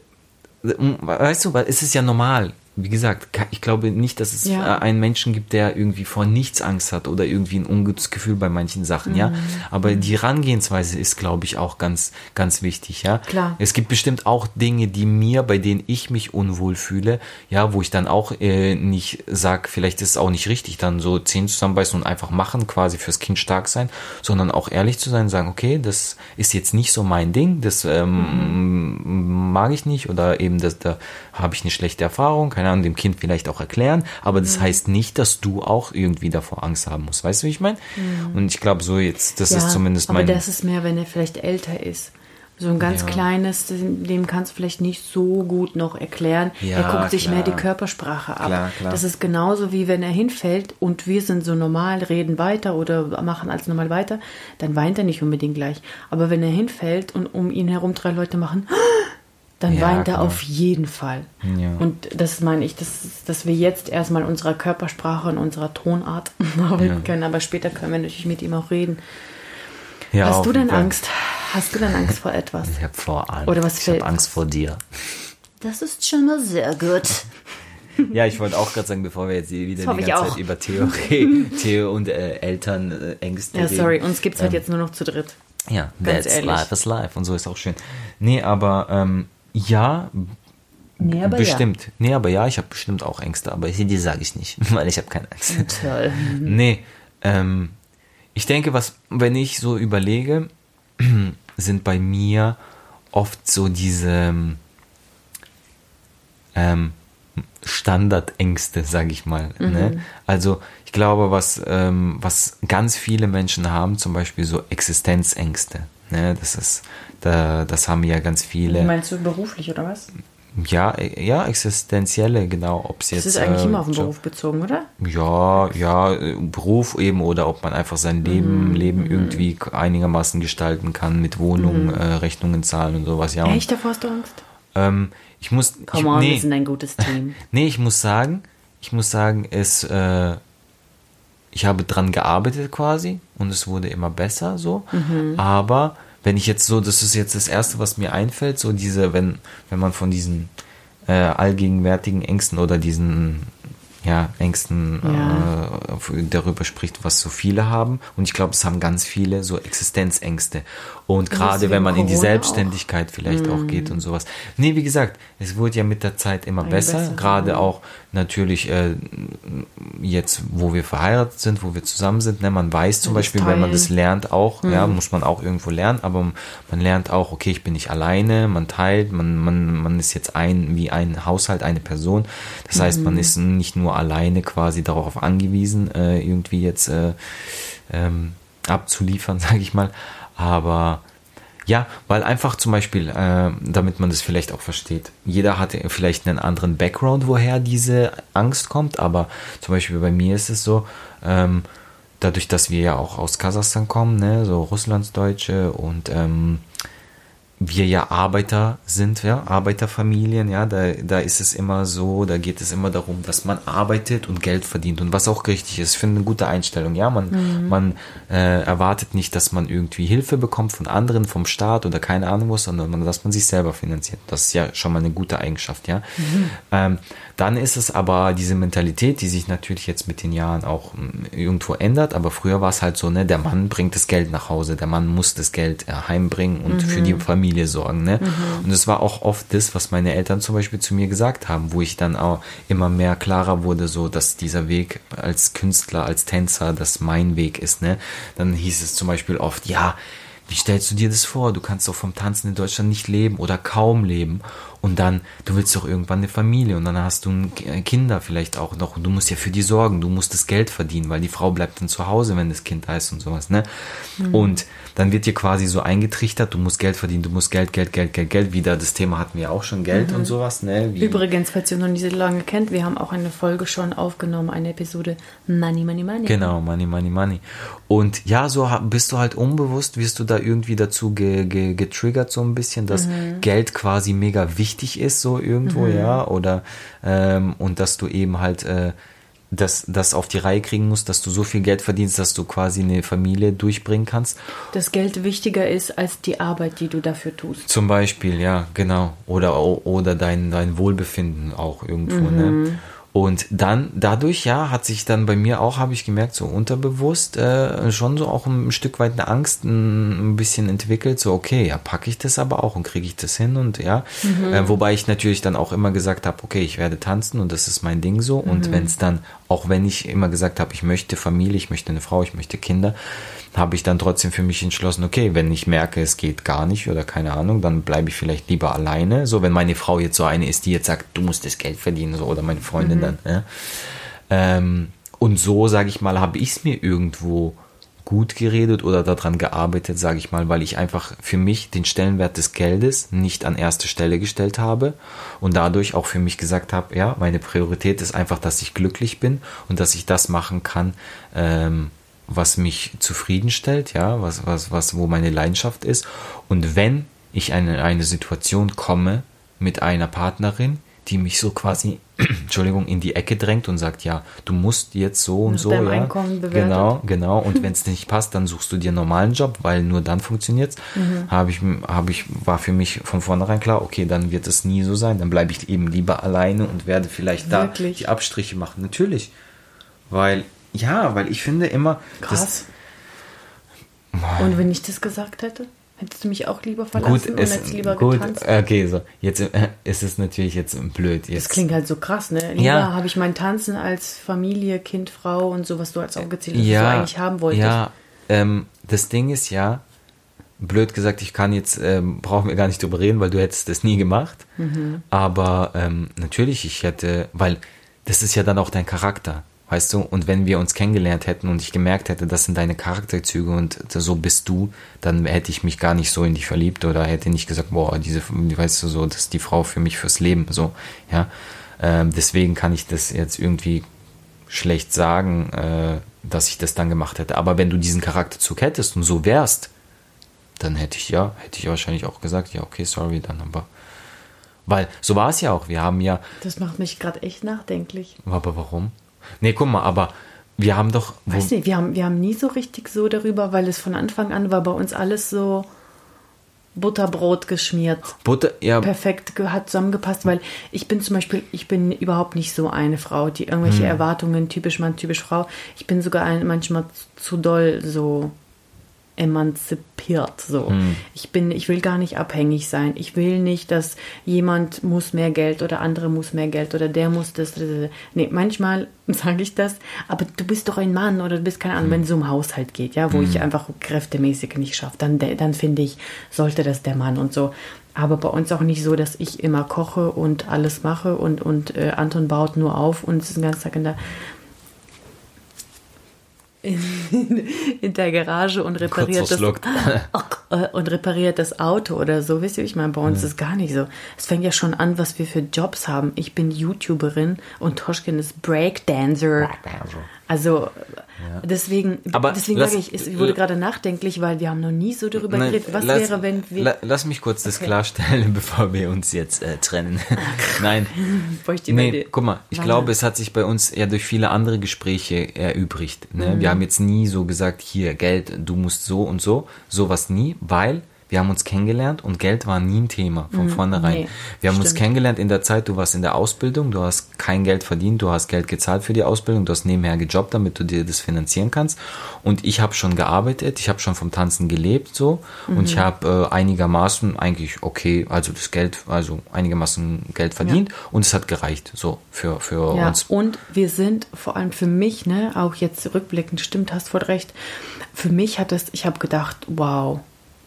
weißt du, weil es ist ja normal. Wie gesagt, ich glaube nicht, dass es Ja. äh, einen Menschen gibt, der irgendwie vor nichts Angst hat oder irgendwie ein ungutes Gefühl bei manchen Sachen, ja. Aber die Herangehensweise ist, glaube ich, auch ganz, ganz wichtig, ja. Klar. Es gibt bestimmt auch Dinge, die mir, bei denen ich mich unwohl fühle, ja, wo ich dann auch äh, nicht sag, vielleicht ist es auch nicht richtig, dann so Zähne zusammenbeißen und einfach machen, quasi fürs Kind stark sein, sondern auch ehrlich zu sein, sagen, okay, das ist jetzt nicht so mein Ding, das ähm, mag ich nicht oder eben das, da habe ich eine schlechte Erfahrung, keine Ahnung, dem Kind vielleicht auch erklären, aber das heißt nicht, dass du auch irgendwie davor Angst haben musst, weißt du, wie ich meine? Und ich glaube so jetzt, das ist zumindest aber mein... das ist mehr, wenn er vielleicht älter ist. So ein ganz Ja. kleines, dem kannst du vielleicht nicht so gut noch erklären. Ja, er guckt sich mehr die. Körpersprache ab. Klar, klar. Das ist genauso wie wenn er hinfällt und wir sind so normal, reden weiter oder machen als normal weiter, dann weint er nicht unbedingt gleich. Aber wenn er hinfällt und um ihn herum drei Leute machen, dann Ja, weint er klar. auf jeden Fall. Ja. Und das meine ich, das ist, dass wir jetzt erstmal unserer Körpersprache und unserer Tonart arbeiten können, aber später können wir natürlich mit ihm auch reden. Ja, Hast du denn Fall. Angst? Hast du denn Angst vor etwas? Ich habe vor Angst. Oder was ich fällt- habe Angst vor dir. Das ist schon mal sehr gut. Ja, ich wollte auch gerade sagen, bevor wir jetzt wieder die ganze ich Zeit auch. über Theo, reden, Theo und äh, Eltern äh, Ängste Ja, reden. sorry, uns gibt es halt Ähm, jetzt nur noch zu dritt. Ja, Ganz that's ehrlich. life is life und so ist auch schön. Nee, aber ähm, ja, Nee, bestimmt. Nee, aber ja, ich habe bestimmt auch Ängste, aber die, sage ich nicht, weil ich habe keine Angst. ja. Toll. Nee, ähm, ich denke, was, wenn ich so überlege, sind bei mir oft so diese ähm, Standardängste, sage ich mal. Ne? Also ich glaube, was, ähm, was ganz viele Menschen haben, zum Beispiel so Existenzängste. Ne? Das ist, da, das haben ja ganz viele. Meinst du beruflich oder was? Ja, äh, ja, existenzielle, genau. Ob es Das jetzt ist eigentlich äh, immer auf den Beruf bezogen, oder? ja, ja, äh, Beruf eben oder ob man einfach sein Leben, Mhm. Leben irgendwie einigermaßen gestalten kann mit Wohnung, äh, Rechnungen zahlen und sowas. Ja, Mhm. Echt, davor hast du Angst? ähm, ich muss, ich, Come on, wir nee, sind ein gutes Team. nee, ich muss sagen, ich muss sagen, es, äh, ich habe dran gearbeitet quasi und es wurde immer besser so. Mhm. Aber wenn ich jetzt so, das ist jetzt das erste, was mir einfällt, so diese, wenn, wenn man von diesen äh, allgegenwärtigen Ängsten oder diesen ja, Ängsten Ja. Äh, darüber spricht, was so viele haben. Und ich glaube, es haben ganz viele so Existenzängste. Und gerade wenn man in die Corona Selbstständigkeit vielleicht auch geht und sowas. Nee, wie gesagt, es wurde ja mit der Zeit immer Ein besser. besser, Gerade auch natürlich äh, jetzt, wo wir verheiratet sind, wo wir zusammen sind. Ne? Man weiß zum Das Beispiel, wenn man das lernt auch, ja, muss man auch irgendwo lernen, aber man lernt auch, okay, ich bin nicht alleine, man teilt, man, man, man ist jetzt ein, wie ein Haushalt, eine Person. Das heißt, man ist nicht nur alleine quasi darauf angewiesen, äh, irgendwie jetzt äh, ähm, abzuliefern, sage ich mal. Aber ja, weil einfach zum Beispiel, äh, damit man das vielleicht auch versteht, jeder hat vielleicht einen anderen Background, woher diese Angst kommt, aber zum Beispiel bei mir ist es so, ähm, dadurch, dass wir ja auch aus Kasachstan kommen, ne, so Russlandsdeutsche und ähm, wir ja Arbeiter sind, ja, Arbeiterfamilien, ja, da, da ist es immer so, da geht es immer darum, dass man arbeitet und Geld verdient und was auch richtig ist. Ich finde eine gute Einstellung, ja, man, mhm. man äh, erwartet nicht, dass man irgendwie Hilfe bekommt von anderen, vom Staat oder keine Ahnung was, sondern dass man sich selber finanziert. Das ist ja schon mal eine gute Eigenschaft, ja. Mhm. Ähm, dann ist es aber diese Mentalität, die sich natürlich jetzt mit den Jahren auch hm, irgendwo ändert, aber früher war es halt so, ne, der Mann bringt das Geld nach Hause, der Mann muss das Geld äh, heimbringen und mhm. für die Familie sorgen, ne? Mhm. Und es war auch oft das, was meine Eltern zum Beispiel zu mir gesagt haben, wo ich dann auch immer mehr klarer wurde, so, dass dieser Weg als Künstler, als Tänzer, dass mein Weg ist, ne? Dann hieß es zum Beispiel oft, ja, wie stellst du dir das vor? Du kannst doch vom Tanzen in Deutschland nicht leben oder kaum leben. Und dann, du willst doch irgendwann eine Familie und dann hast du äh, Kinder vielleicht auch noch und du musst ja für die sorgen, du musst das Geld verdienen, weil die Frau bleibt dann zu Hause, wenn das Kind da ist und sowas, ne? Mhm. Und dann wird dir quasi so eingetrichtert, du musst Geld verdienen, du musst Geld, Geld, Geld, Geld, Geld. Wieder das Thema hatten wir auch schon, Geld mhm. und sowas, ne? Wie Übrigens, falls ihr noch nicht so lange kennt, wir haben auch eine Folge schon aufgenommen, eine Episode Money, Money, Money. Genau, Money, Money, Money. Und ja, so bist du halt unbewusst, wirst du da irgendwie dazu ge, ge, getriggert so ein bisschen, dass mhm. Geld quasi mega wichtig ist, so irgendwo, mhm. ja, oder ähm, und dass du eben halt äh, das, das auf die Reihe kriegen musst, dass du so viel Geld verdienst, dass du quasi eine Familie durchbringen kannst. Das Geld wichtiger ist als die Arbeit, die du dafür tust. Zum Beispiel, ja, genau. Oder, oder dein, dein Wohlbefinden auch irgendwo, ne? mhm. ne? Und dann dadurch, ja, hat sich dann bei mir auch, habe ich gemerkt, so unterbewusst äh, schon so auch ein Stück weit eine Angst ein, bisschen entwickelt. So, okay, ja, packe ich das aber auch und kriege ich das hin und ja. Mhm. Äh, wobei ich natürlich dann auch immer gesagt habe, okay, ich werde tanzen und das ist mein Ding so. Mhm. Und wenn es dann, auch wenn ich immer gesagt habe, ich möchte Familie, ich möchte eine Frau, ich möchte Kinder, habe ich dann trotzdem für mich entschlossen, okay, wenn ich merke, es geht gar nicht oder keine Ahnung, dann bleibe ich vielleicht lieber alleine. So, wenn meine Frau jetzt so eine ist, die jetzt sagt, du musst das Geld verdienen, so, oder meine Freundin mhm. dann. Ja. Ähm, und so, sage ich mal, habe ich es mir irgendwo gut geredet oder daran gearbeitet, sage ich mal, weil ich einfach für mich den Stellenwert des Geldes nicht an erste Stelle gestellt habe und dadurch auch für mich gesagt habe, ja, meine Priorität ist einfach, dass ich glücklich bin und dass ich das machen kann, ähm, was mich zufriedenstellt, ja, was, was, was, wo meine Leidenschaft ist. Und wenn ich in eine, eine Situation komme mit einer Partnerin, die mich so quasi, Entschuldigung, in die Ecke drängt und sagt, ja, du musst jetzt so und Nach so, ja. Einkommen bewertet. Genau, genau. Und wenn es nicht passt, dann suchst du dir einen normalen Job, weil nur dann funktioniert's. Mhm. Habe ich, habe ich, war für mich von vornherein klar, okay, dann wird es nie so sein. Dann bleibe ich eben lieber alleine und werde vielleicht Wirklich? da die Abstriche machen. Natürlich. Weil ja, weil ich finde immer. Krass. und wenn ich das gesagt hätte? Hättest du mich auch lieber verlassen gut, und hättest lieber gut, getanzt? Okay, so. Jetzt äh, ist es natürlich jetzt blöd. Jetzt. Das klingt halt so krass, ne? Lieber ja. habe ich mein Tanzen als Familie, Kind, Frau und so, was du als aufgezählt hast, ja, was du eigentlich haben wolltest. Ja, ähm, das Ding ist ja, blöd gesagt, ich kann jetzt, ähm, brauchen wir gar nicht drüber reden, weil du hättest das nie gemacht. Mhm. Aber ähm, natürlich, ich hätte, weil das ist ja dann auch dein Charakter. Weißt du, und wenn wir uns kennengelernt hätten und ich gemerkt hätte, das sind deine Charakterzüge und so bist du, dann hätte ich mich gar nicht so in dich verliebt oder hätte nicht gesagt, boah, diese, weißt du, so, das ist die Frau für mich fürs Leben, so, ja. Ähm, deswegen kann ich das jetzt irgendwie schlecht sagen, äh, dass ich das dann gemacht hätte. Aber wenn du diesen Charakterzug hättest und so wärst, dann hätte ich ja, hätte ich wahrscheinlich auch gesagt, ja, okay, sorry, dann aber. Weil so war es ja auch. Wir haben ja. Das macht mich gerade echt nachdenklich. Aber warum? Nee, guck mal, aber wir haben doch. Weiß nicht, wir haben, wir haben nie so richtig so darüber, weil es von Anfang an war bei uns alles so Butterbrot geschmiert. Butter, ja. Perfekt hat zusammengepasst, weil ich bin zum Beispiel, ich bin überhaupt nicht so eine Frau, die irgendwelche hm. Erwartungen, typisch Mann, typisch Frau. Ich bin sogar ein, manchmal zu doll so emanzipiert. So. Hm. Ich bin, ich will gar nicht abhängig sein. Ich will nicht, dass jemand muss mehr Geld oder andere muss mehr Geld oder der muss das. Nee, manchmal sage ich das, aber du bist doch ein Mann oder du bist keine Ahnung, hm. wenn es um Haushalt geht, ja, wo hm. ich einfach kräftemäßig nicht schaffe, dann, dann finde ich, sollte das der Mann und so. Aber bei uns auch nicht so, dass ich immer koche und alles mache und, und äh, Anton baut nur auf und ist den ganzen Tag in der in, in der Garage und repariert das und repariert das Auto oder so. Wisst ihr, ich meine, bei uns mhm. ist gar nicht so. Es fängt ja schon an, was wir für Jobs haben. Ich bin YouTuberin und Toschkin ist Breakdancer. Breakdancer. Also deswegen, Aber deswegen lass- sage ich, ich wurde gerade nachdenklich, weil wir haben noch nie so darüber Nein, geredet. Was lass, wäre, wenn wir... la, lass mich kurz das Okay. klarstellen, bevor wir uns jetzt äh, trennen. Nein. Nee, guck mal, ich Wann? glaube, es hat sich bei uns ja durch viele andere Gespräche erübrigt. Ne? Mhm. Wir haben jetzt nie so gesagt, hier, Geld, du musst so und so, sowas nie, weil wir haben uns kennengelernt und Geld war nie ein Thema von vornherein. Mhm. nee, wir haben uns stimmt. kennengelernt in der Zeit, du warst in der Ausbildung, du hast kein Geld verdient, du hast Geld gezahlt für die Ausbildung, du hast nebenher gejobbt, damit du dir das finanzieren kannst. Und ich habe schon gearbeitet, ich habe schon vom Tanzen gelebt so und Mhm. ich habe äh, einigermaßen eigentlich okay, also das Geld, also einigermaßen Geld verdient und es hat gereicht so für für Ja, uns. und wir sind vor allem für mich, ne, auch jetzt rückblickend, stimmt, hast voll recht. Für mich hat das, ich habe gedacht, wow,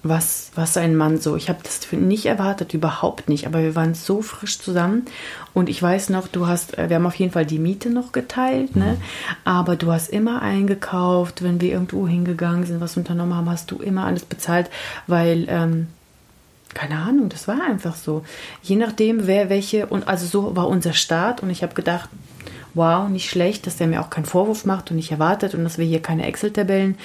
was, was ein Mann so. Ich habe das nicht erwartet, überhaupt nicht. Aber wir waren so frisch zusammen. Und ich weiß noch, du hast, äh, wir haben auf jeden Fall die Miete noch geteilt, ne? Aber du hast immer eingekauft, wenn wir irgendwo hingegangen sind, was unternommen haben, hast du immer alles bezahlt, weil, ähm, keine Ahnung, das war einfach so. Je nachdem, wer welche, und also so war unser Start und ich habe gedacht, wow, nicht schlecht, dass der mir auch keinen Vorwurf macht und nicht erwartet und dass wir hier keine Excel-Tabellen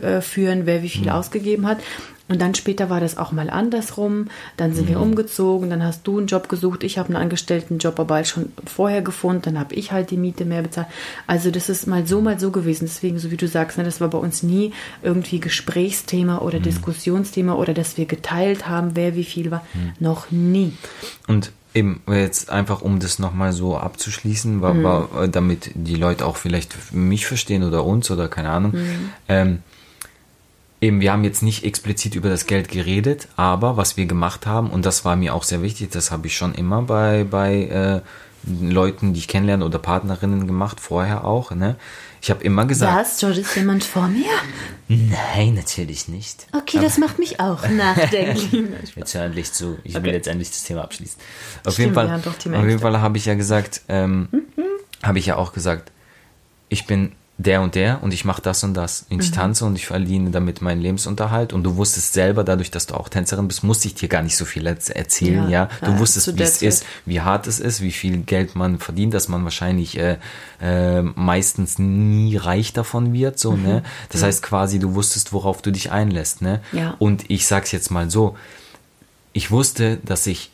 äh, führen, wer wie viel ausgegeben hat. Und dann später war das auch mal andersrum. Dann sind wir umgezogen, dann hast du einen Job gesucht, ich habe einen Angestelltenjob aber halt schon vorher gefunden, dann habe ich halt die Miete mehr bezahlt. Also das ist mal so, mal so gewesen. Deswegen, so wie du sagst, ne, das war bei uns nie irgendwie Gesprächsthema oder Diskussionsthema oder dass wir geteilt haben, wer wie viel war. Noch nie. Und eben jetzt einfach, um das nochmal so abzuschließen, war, war, äh, damit die Leute auch vielleicht mich verstehen oder uns oder keine Ahnung. Ähm, eben, wir haben jetzt nicht explizit über das Geld geredet, aber was wir gemacht haben, und das war mir auch sehr wichtig, das habe ich schon immer bei, bei äh, Leuten, die ich kennenlerne oder Partnerinnen gemacht, vorher auch. Ne? Ich habe immer gesagt, Was? George, ist jemand vor mir? nein, natürlich nicht. Okay, das macht mich auch nachdenklich. Jetzt hör endlich zu. Ich will Okay. jetzt endlich das Thema abschließen. Auf Stimmt, jeden Fall, auf jeden. Fall habe ich ja gesagt, ähm, habe ich ja auch gesagt, ich bin der und der und ich mache das und das. Und ich Mhm. tanze und ich verdiene damit meinen Lebensunterhalt. Und du wusstest selber, dadurch, dass du auch Tänzerin bist, musste ich dir gar nicht so viel erz- erzählen, ja. Ja, Du ja, wusstest, wie es ist, wie hart es ist, wie viel Geld man verdient, dass man wahrscheinlich äh, äh, meistens nie reich davon wird, so, ne. Das heißt quasi, du wusstest, worauf du dich einlässt, ne. Ja. Und ich sag's jetzt mal so, ich wusste, dass ich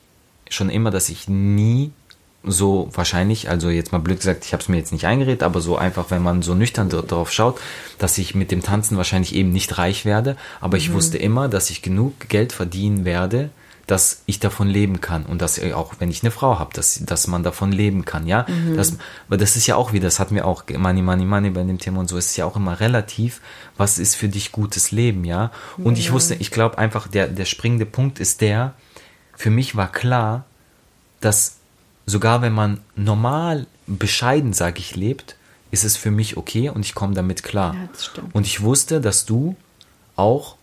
schon immer, dass ich nie so wahrscheinlich, also jetzt mal blöd gesagt, ich habe es mir jetzt nicht eingeredet, aber so einfach, wenn man so nüchtern drauf schaut, dass ich mit dem Tanzen wahrscheinlich eben nicht reich werde, aber ich wusste immer, dass ich genug Geld verdienen werde, dass ich davon leben kann. Und dass äh, auch wenn ich eine Frau habe, dass, dass man davon leben kann, ja. Das, aber das ist ja auch wieder, das hatten wir auch Money, Money, Money bei dem Thema und so, es ist ja auch immer relativ, was ist für dich gutes Leben, ja. Und ich wusste, ich glaube einfach, der, der springende Punkt ist der, für mich war klar, dass sogar wenn man normal, bescheiden, sage ich, lebt, ist es für mich okay und ich komme damit klar. Ja, das stimmt. Und ich wusste, dass du auch,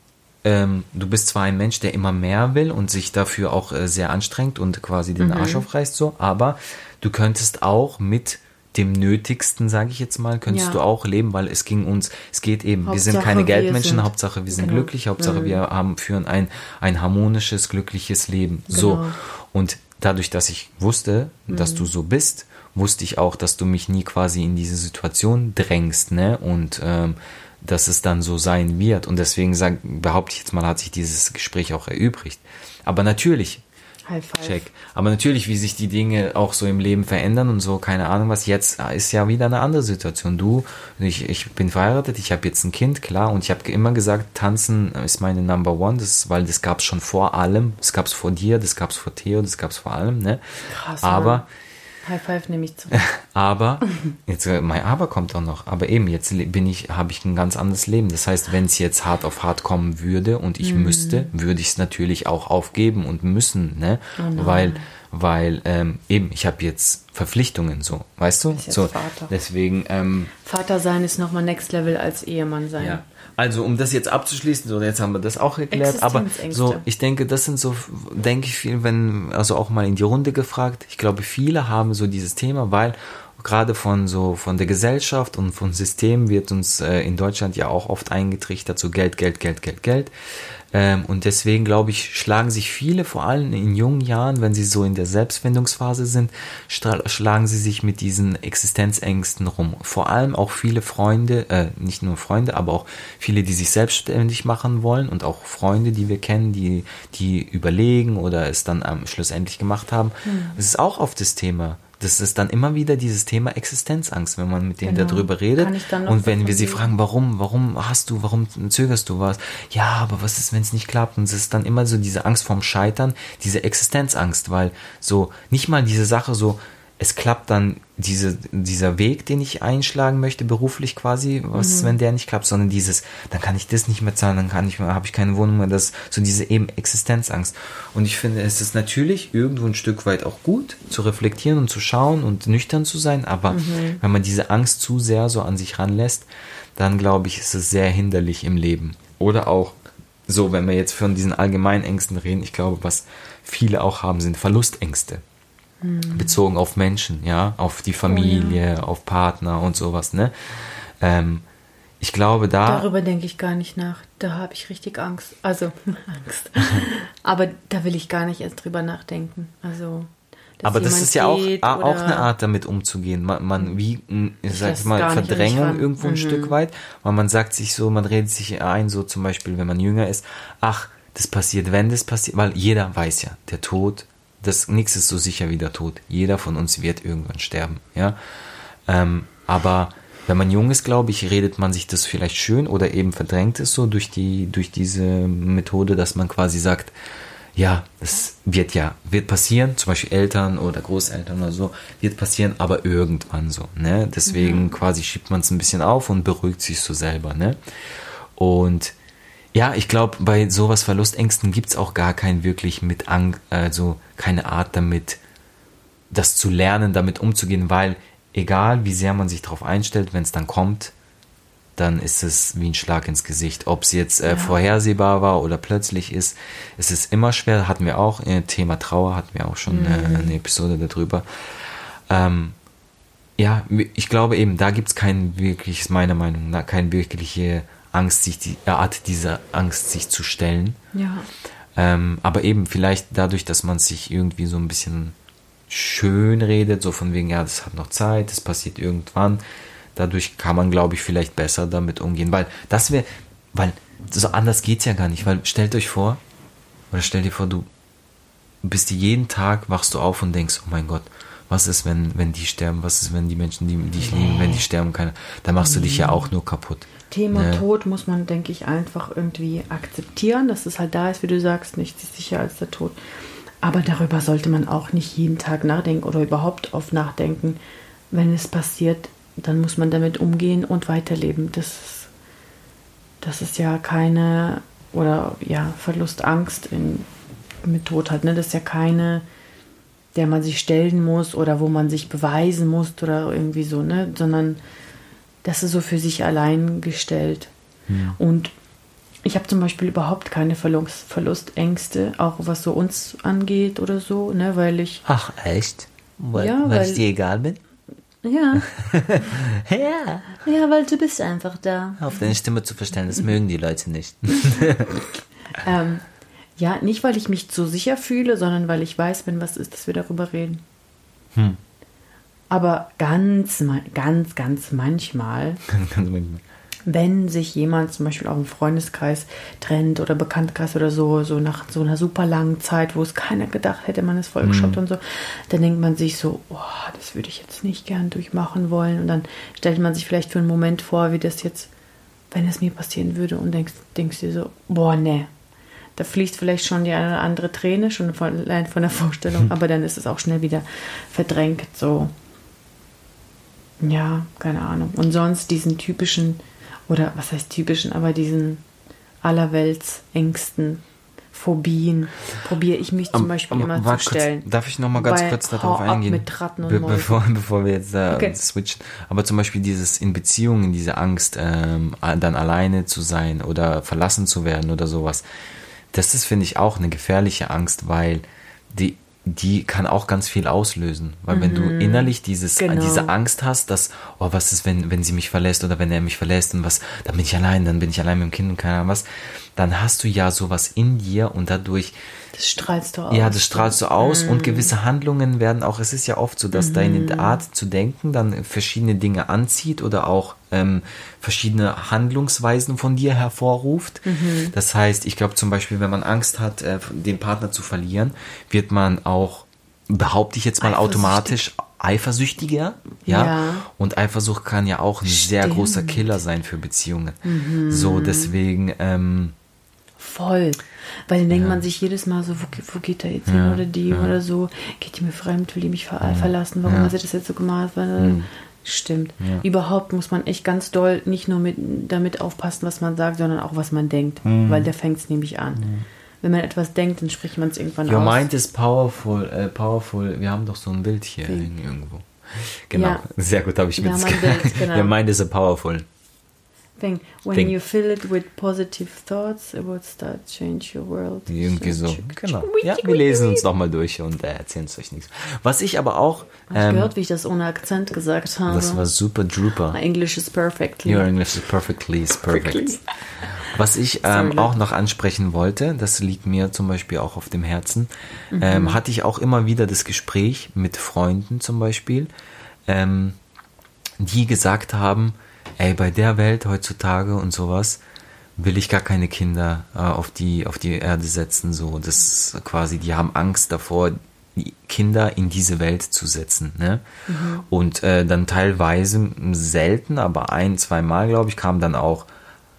ähm, du bist zwar ein Mensch, der immer mehr will und sich dafür auch äh, sehr anstrengt und quasi den Mhm. Arsch aufreißt, so, aber du könntest auch mit dem Nötigsten, sage ich jetzt mal, könntest Ja. du auch leben, weil es ging uns, es geht eben, wir sind Hauptsache, keine Geldmenschen, Hauptsache wir sind Genau. glücklich, Hauptsache wir haben, führen ein, ein harmonisches, glückliches Leben. So. Genau. Und dadurch, dass ich wusste, dass Mhm. du so bist, wusste ich auch, dass du mich nie quasi in diese Situation drängst, ne? Und ähm, dass es dann so sein wird. Und deswegen sag, behaupte ich jetzt mal, hat sich dieses Gespräch auch erübrigt. Aber natürlich, High five. check. Aber natürlich, wie sich die Dinge auch so im Leben verändern und so, keine Ahnung was. Jetzt ist ja wieder eine andere Situation. Du, ich, ich bin verheiratet, ich habe jetzt ein Kind, klar. Und ich habe immer gesagt, Tanzen ist meine Number One, das, weil das gab es schon vor allem. Das gab es vor dir, das gab es vor Theo, das gab es vor allem. Ne? Krass, Aber Mann. High five nehme ich zu. aber, jetzt, äh, mein Aber kommt auch noch, aber eben, jetzt bin ich, habe ich ein ganz anderes Leben. Das heißt, wenn es jetzt hart auf hart kommen würde und ich müsste, würde ich es natürlich auch aufgeben und müssen, ne? weil, weil, ähm, eben, ich habe jetzt Verpflichtungen, so, weißt du? Jetzt So, Vater. deswegen, ähm, Vater sein ist nochmal Next Level als Ehemann sein. ja. Also, um das jetzt abzuschließen, so, jetzt haben wir das auch geklärt, aber so, ich denke, das sind so, denke ich viel, wenn, also auch mal in die Runde gefragt, ich glaube, viele haben so dieses Thema, weil gerade von so von der Gesellschaft und von System wird uns äh, in Deutschland ja auch oft eingetrichtert, so Geld, Geld, Geld, Geld, Geld. Ähm, und deswegen glaube ich, schlagen sich viele, vor allem in jungen Jahren, wenn sie so in der Selbstfindungsphase sind, schlagen sie sich mit diesen Existenzängsten rum. Vor allem auch viele Freunde, äh, nicht nur Freunde, aber auch viele, die sich selbstständig machen wollen und auch Freunde, die wir kennen, die, die überlegen oder es dann ähm, schlussendlich gemacht haben. Mhm. Es ist auch oft das Thema das ist dann immer wieder dieses Thema Existenzangst, wenn man mit denen genau. darüber redet. Und wenn wir sie fragen, warum, warum hast du, warum zögerst du was? Ja, aber was ist, wenn es nicht klappt? Und es ist dann immer so diese Angst vorm Scheitern, diese Existenzangst, weil so nicht mal diese Sache so, es klappt dann diese, dieser Weg, den ich einschlagen möchte, beruflich quasi, was ist, mhm. wenn der nicht klappt, sondern dieses, dann kann ich das nicht mehr zahlen, dann kann ich mehr, habe ich keine Wohnung mehr, das, so diese eben Existenzangst. Und ich finde, es ist natürlich irgendwo ein Stück weit auch gut, zu reflektieren und zu schauen und nüchtern zu sein, aber mhm. wenn man diese Angst zu sehr so an sich ranlässt, dann glaube ich, ist es sehr hinderlich im Leben. Oder auch, so, wenn wir jetzt von diesen allgemeinen Ängsten reden, ich glaube, was viele auch haben, sind Verlustängste. Mhm. Bezogen auf Menschen, ja, auf die Familie, oh, ja. auf Partner und sowas, ne? Ähm, ich glaube, da. Darüber denke ich gar nicht nach. Da habe ich richtig Angst. Also, Angst. Aber da will ich gar nicht erst drüber nachdenken. Also. Aber das ist ja auch, auch eine Art, damit umzugehen. Man, man wie, ich sag mal, Verdrängung irgendwo ein mhm. Stück weit, weil man sagt sich so, man redet sich ein, so zum Beispiel, wenn man jünger ist, ach, das passiert, wenn das passiert, weil jeder weiß ja, der Tod das nichts ist so sicher wie der Tod. Jeder von uns wird irgendwann sterben, ja. Ähm, aber wenn man jung ist, glaube ich, redet man sich das vielleicht schön oder eben verdrängt es so durch die, durch diese Methode, dass man quasi sagt, ja, es wird ja, wird passieren, zum Beispiel Eltern oder Großeltern oder so, wird passieren, aber irgendwann so, ne? Deswegen mhm. quasi schiebt man es ein bisschen auf und beruhigt sich so selber, ne? Und ja, ich glaube, bei sowas Verlustängsten gibt es auch gar kein wirklich mit Angst, also keine Art damit, das zu lernen, damit umzugehen, weil egal wie sehr man sich darauf einstellt, wenn es dann kommt, dann ist es wie ein Schlag ins Gesicht. Ob es jetzt äh, ja. vorhersehbar war oder plötzlich ist, es ist immer schwer, hatten wir auch, äh, Thema Trauer hatten wir auch schon mhm. äh, eine Episode darüber. Ähm, ja, ich glaube eben, da gibt es kein wirkliches, meiner Meinung nach, kein wirkliche Angst, sich die Art dieser Angst sich zu stellen. Ja. Ähm, aber eben vielleicht dadurch, dass man sich irgendwie so ein bisschen schön redet, so von wegen, ja, das hat noch Zeit, das passiert irgendwann. Dadurch kann man, glaube ich, vielleicht besser damit umgehen, weil das wäre, weil so anders geht es ja gar nicht, weil stellt euch vor, oder stell dir vor, du bist jeden Tag, wachst du auf und denkst, oh mein Gott, was ist, wenn, wenn die sterben, was ist, wenn die Menschen, die, die ich liebe, wenn die sterben können, dann machst du dich ja auch nur kaputt. Thema ne? Tod muss man, denke ich, einfach irgendwie akzeptieren, dass es halt da ist, wie du sagst, nichts ist sicher als der Tod. Aber darüber sollte man auch nicht jeden Tag nachdenken oder überhaupt oft nachdenken. Wenn es passiert, dann muss man damit umgehen und weiterleben. Das, das ist ja keine, oder ja, Verlustangst in, mit Tod halt, ne? Das ist ja keine, der man sich stellen muss oder wo man sich beweisen muss oder irgendwie so, ne? Sondern das ist so für sich allein gestellt. Ja. Und ich habe zum Beispiel überhaupt keine Verlust, Verlustängste, auch was so uns angeht oder so, ne, weil ich. Ach, echt? Weil, ja, weil, weil ich dir egal bin? Ja. ja. Ja, weil du bist einfach da. Auf deine Stimme zu verstellen, das mögen die Leute nicht. ähm, ja, nicht weil ich mich zu sicher fühle, sondern weil ich weiß, wenn was ist, dass wir darüber reden. Hm. Aber ganz, ganz, ganz manchmal, wenn sich jemand zum Beispiel auch im Freundeskreis trennt oder Bekanntkreis oder so, so nach so einer super langen Zeit, wo es keiner gedacht hätte, man ist voll mhm. geschockt und so, dann denkt man sich so, oh, das würde ich jetzt nicht gern durchmachen wollen. Und dann stellt man sich vielleicht für einen Moment vor, wie das jetzt, wenn es mir passieren würde und denkst, denkst dir so, boah, ne. Da fließt vielleicht schon die eine oder andere Träne, schon allein von der Vorstellung, aber dann ist es auch schnell wieder verdrängt, so. Ja, keine Ahnung. Und sonst diesen typischen, oder was heißt typischen, aber diesen allerwelts Ängsten, Phobien, probiere ich mich zum um, Beispiel um, immer zu stellen. Kurz, darf ich noch mal ganz kurz darauf eingehen? Mit Ratten und Be bevor, bevor wir jetzt da okay. switchen. Aber zum Beispiel dieses in Beziehungen, diese Angst, ähm, dann alleine zu sein oder verlassen zu werden oder sowas. Das ist, finde ich, auch eine gefährliche Angst, weil die die kann auch ganz viel auslösen. Weil wenn du innerlich dieses, Genau. diese Angst hast, dass, oh, was ist, wenn, wenn sie mich verlässt oder wenn er mich verlässt und was, dann bin ich allein, dann bin ich allein mit dem Kind und keine Ahnung was, dann hast du ja sowas in dir und dadurch Das strahlst du aus. ja, das strahlst du aus Mhm. und gewisse Handlungen werden auch, es ist ja oft so, dass deine Art zu denken dann verschiedene Dinge anzieht oder auch ähm, verschiedene Handlungsweisen von dir hervorruft. Mhm. Das heißt, ich glaube zum Beispiel, wenn man Angst hat, äh, den Partner zu verlieren, wird man auch, behaupte ich jetzt mal automatisch eifersüchtiger, ja? Ja. Und Eifersucht kann ja auch ein sehr Stimmt. Mhm. großer Killer sein für Beziehungen. So, deswegen, ähm, Voll. Weil dann denkt man sich jedes Mal so, wo, wo geht er jetzt hin Ja, oder die ja. oder so, geht die mir fremd, will die mich ver verlassen, warum Ja. hat sie das jetzt so gemacht? Weil, Stimmt. Ja. Überhaupt muss man echt ganz doll nicht nur mit, damit aufpassen, was man sagt, sondern auch, was man denkt. Mhm. Weil der fängt es nämlich an. Wenn man etwas denkt, dann spricht man es irgendwann Your aus. mind is powerful, äh, powerful. Wir haben doch so ein Bild hier irgendwo. Genau, Ja. sehr gut, habe ich mir ein Bild, genau. Your mind is a powerful. Thing. When Thing. you fill it with positive thoughts, it will start change your world. Irgendwie so. Genau. Ja, wir lesen uns nochmal durch und äh, erzählen es euch nichts. Was ich aber auch, ähm, gehört, wie ich das ohne Akzent gesagt habe? das war super drooper. My English is perfectly. Your English is perfectly is perfect. Was ich ähm, auch noch ansprechen wollte, das liegt mir zum Beispiel auch auf dem Herzen, Mhm. ähm, hatte ich auch immer wieder das Gespräch mit Freunden zum Beispiel, ähm, die gesagt haben, ey, bei der Welt heutzutage und sowas will ich gar keine Kinder äh, auf die auf die Erde setzen, so. Das quasi, die haben Angst davor, die Kinder in diese Welt zu setzen, ne? Und äh, dann teilweise selten, aber ein, zwei Mal, glaube ich, kam dann auch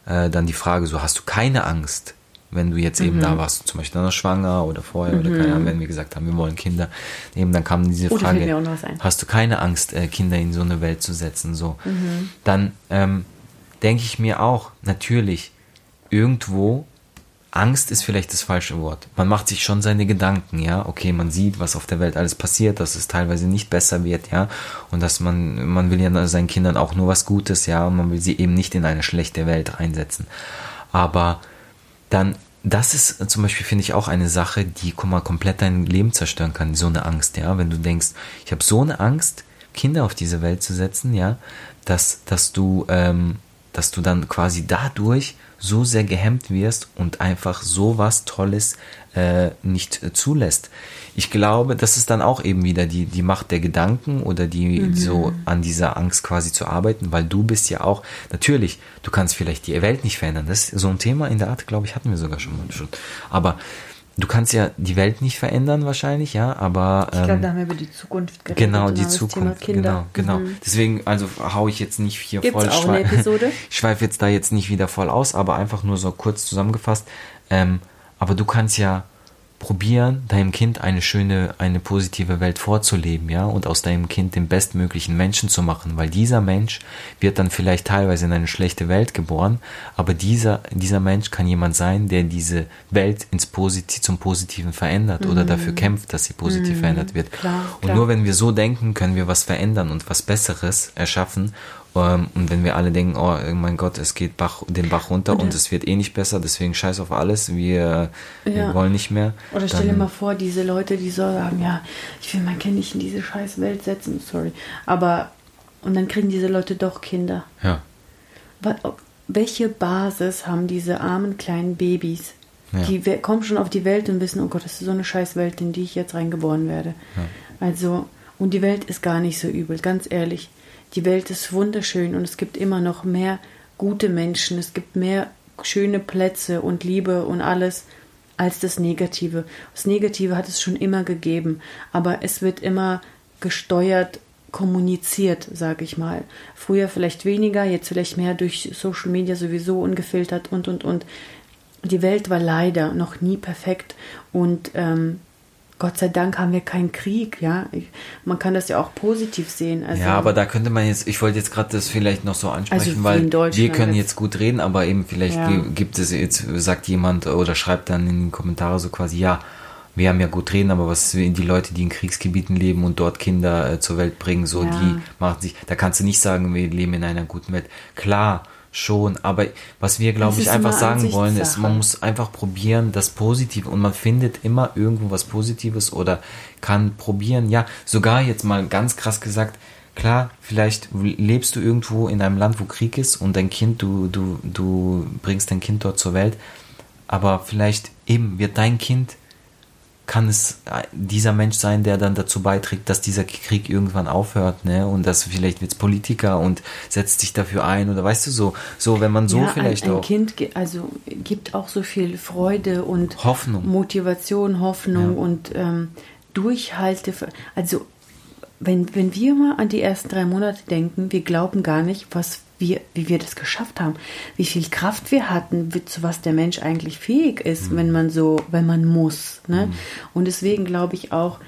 äh, dann die Frage so, hast du keine Angst, wenn du jetzt eben da warst, zum Beispiel dann noch schwanger oder vorher oder keine Ahnung, wenn wir gesagt haben, wir wollen Kinder, eben dann kam diese Oh, Frage, hast du keine Angst, äh, Kinder in so eine Welt zu setzen, so, dann ähm, denke ich mir auch, natürlich, irgendwo, Angst ist vielleicht das falsche Wort. Man macht sich schon seine Gedanken, ja. Okay, man sieht, was auf der Welt alles passiert, dass es teilweise nicht besser wird, ja. Und dass man, man will ja seinen Kindern auch nur was Gutes, ja. Und man will sie eben nicht in eine schlechte Welt reinsetzen. Aber dann, das ist zum Beispiel, finde ich, auch eine Sache, die, guck mal, komplett dein Leben zerstören kann, so eine Angst, ja. Wenn du denkst, ich habe so eine Angst, Kinder auf diese Welt zu setzen, ja, dass, dass du, ähm, dass du dann quasi dadurch so sehr gehemmt wirst und einfach so was Tolles äh, nicht äh, zulässt. Ich glaube, das ist dann auch eben wieder die, die Macht der Gedanken oder die so an dieser Angst quasi zu arbeiten, weil du bist ja auch, natürlich, du kannst vielleicht die Welt nicht verändern. Das ist so ein Thema in der Art, glaube ich, hatten wir sogar schon mal schon. Aber du kannst ja die Welt nicht verändern wahrscheinlich, ja, aber Ich glaube, ähm, da haben wir über die Zukunft geredet. Genau, die Thema Zukunft. Kinder. Genau, genau. Mhm. Deswegen, also hau ich jetzt nicht hier Gibt's voll auch eine Episode? Ich schweife jetzt da jetzt nicht wieder voll aus, aber einfach nur so kurz zusammengefasst. Ähm, aber du kannst ja probieren, deinem Kind eine schöne, eine positive Welt vorzuleben, ja, und aus deinem Kind den bestmöglichen Menschen zu machen, weil dieser Mensch wird dann vielleicht teilweise in eine schlechte Welt geboren, aber dieser, dieser Mensch kann jemand sein, der diese Welt ins Posit zum Positiven verändert oder dafür kämpft, dass sie positiv verändert wird. Mhm. Klar, und klar. nur wenn wir so denken, können wir was verändern und was Besseres erschaffen. Ähm, Und wenn wir alle denken, oh mein Gott, es geht Bach, den Bach runter und, Und- es wird eh nicht besser, deswegen scheiß auf alles, wir, wir Ja. wollen nicht mehr. Oder stell dir mal vor, diese Leute, die so sagen, ja, ich will mein Kind nicht in diese scheiß Welt setzen, sorry. Aber, und dann kriegen diese Leute doch Kinder. Ja, Was, welche Basis haben diese armen kleinen Babys? Ja. Die kommen schon auf die Welt und wissen, oh Gott, das ist so eine scheiß Welt, in die ich jetzt reingeboren werde. Also, und die Welt ist gar nicht so übel, ganz ehrlich. Die Welt ist wunderschön und es gibt immer noch mehr gute Menschen, es gibt mehr schöne Plätze und Liebe und alles als das Negative. Das Negative hat es schon immer gegeben, aber es wird immer gesteuert kommuniziert, sage ich mal. Früher vielleicht weniger, jetzt vielleicht mehr durch Social Media sowieso ungefiltert und und und. Die Welt war leider noch nie perfekt und ähm, Gott sei Dank haben wir keinen Krieg, ja. Ich, man kann das ja auch positiv sehen. Also, ja, aber da könnte man jetzt, ich wollte jetzt gerade das vielleicht noch so ansprechen, Also weil wir können jetzt. gut reden, aber eben vielleicht Ja. gi- gibt es jetzt, sagt jemand oder schreibt dann in die Kommentare so quasi, ja, wir haben ja gut reden, aber was die Leute, die in Kriegsgebieten leben und dort Kinder äh, zur Welt bringen, so Ja. die machen sich, da kannst du nicht sagen, wir leben in einer guten Welt. Klar, schon. Aber was wir, glaube ich, einfach sagen wollen, ist, man muss einfach probieren, das Positive. Und man findet immer irgendwo was Positives oder kann probieren. Ja, sogar jetzt mal ganz krass gesagt, klar, vielleicht lebst du irgendwo in einem Land, wo Krieg ist und dein Kind, du, du, du bringst dein Kind dort zur Welt. Aber vielleicht eben wird dein Kind kann es äh, dieser Mensch sein, der dann dazu beiträgt, dass dieser Krieg irgendwann aufhört, ne? Und dass vielleicht wird Politiker und setzt sich dafür ein oder weißt du so, so wenn man so ja, vielleicht ein, ein auch. Kind also gibt auch so viel Freude und Hoffnung, Motivation, Hoffnung ja. und ähm, Durchhalte. Also wenn wenn wir mal an die ersten drei Monate denken, wir glauben gar nicht, was wie, wie wir das geschafft haben, wie viel Kraft wir hatten, wie, zu was der Mensch eigentlich fähig ist, mhm. wenn man so, wenn man muss. Ne? Mhm. Und deswegen glaube ich auch,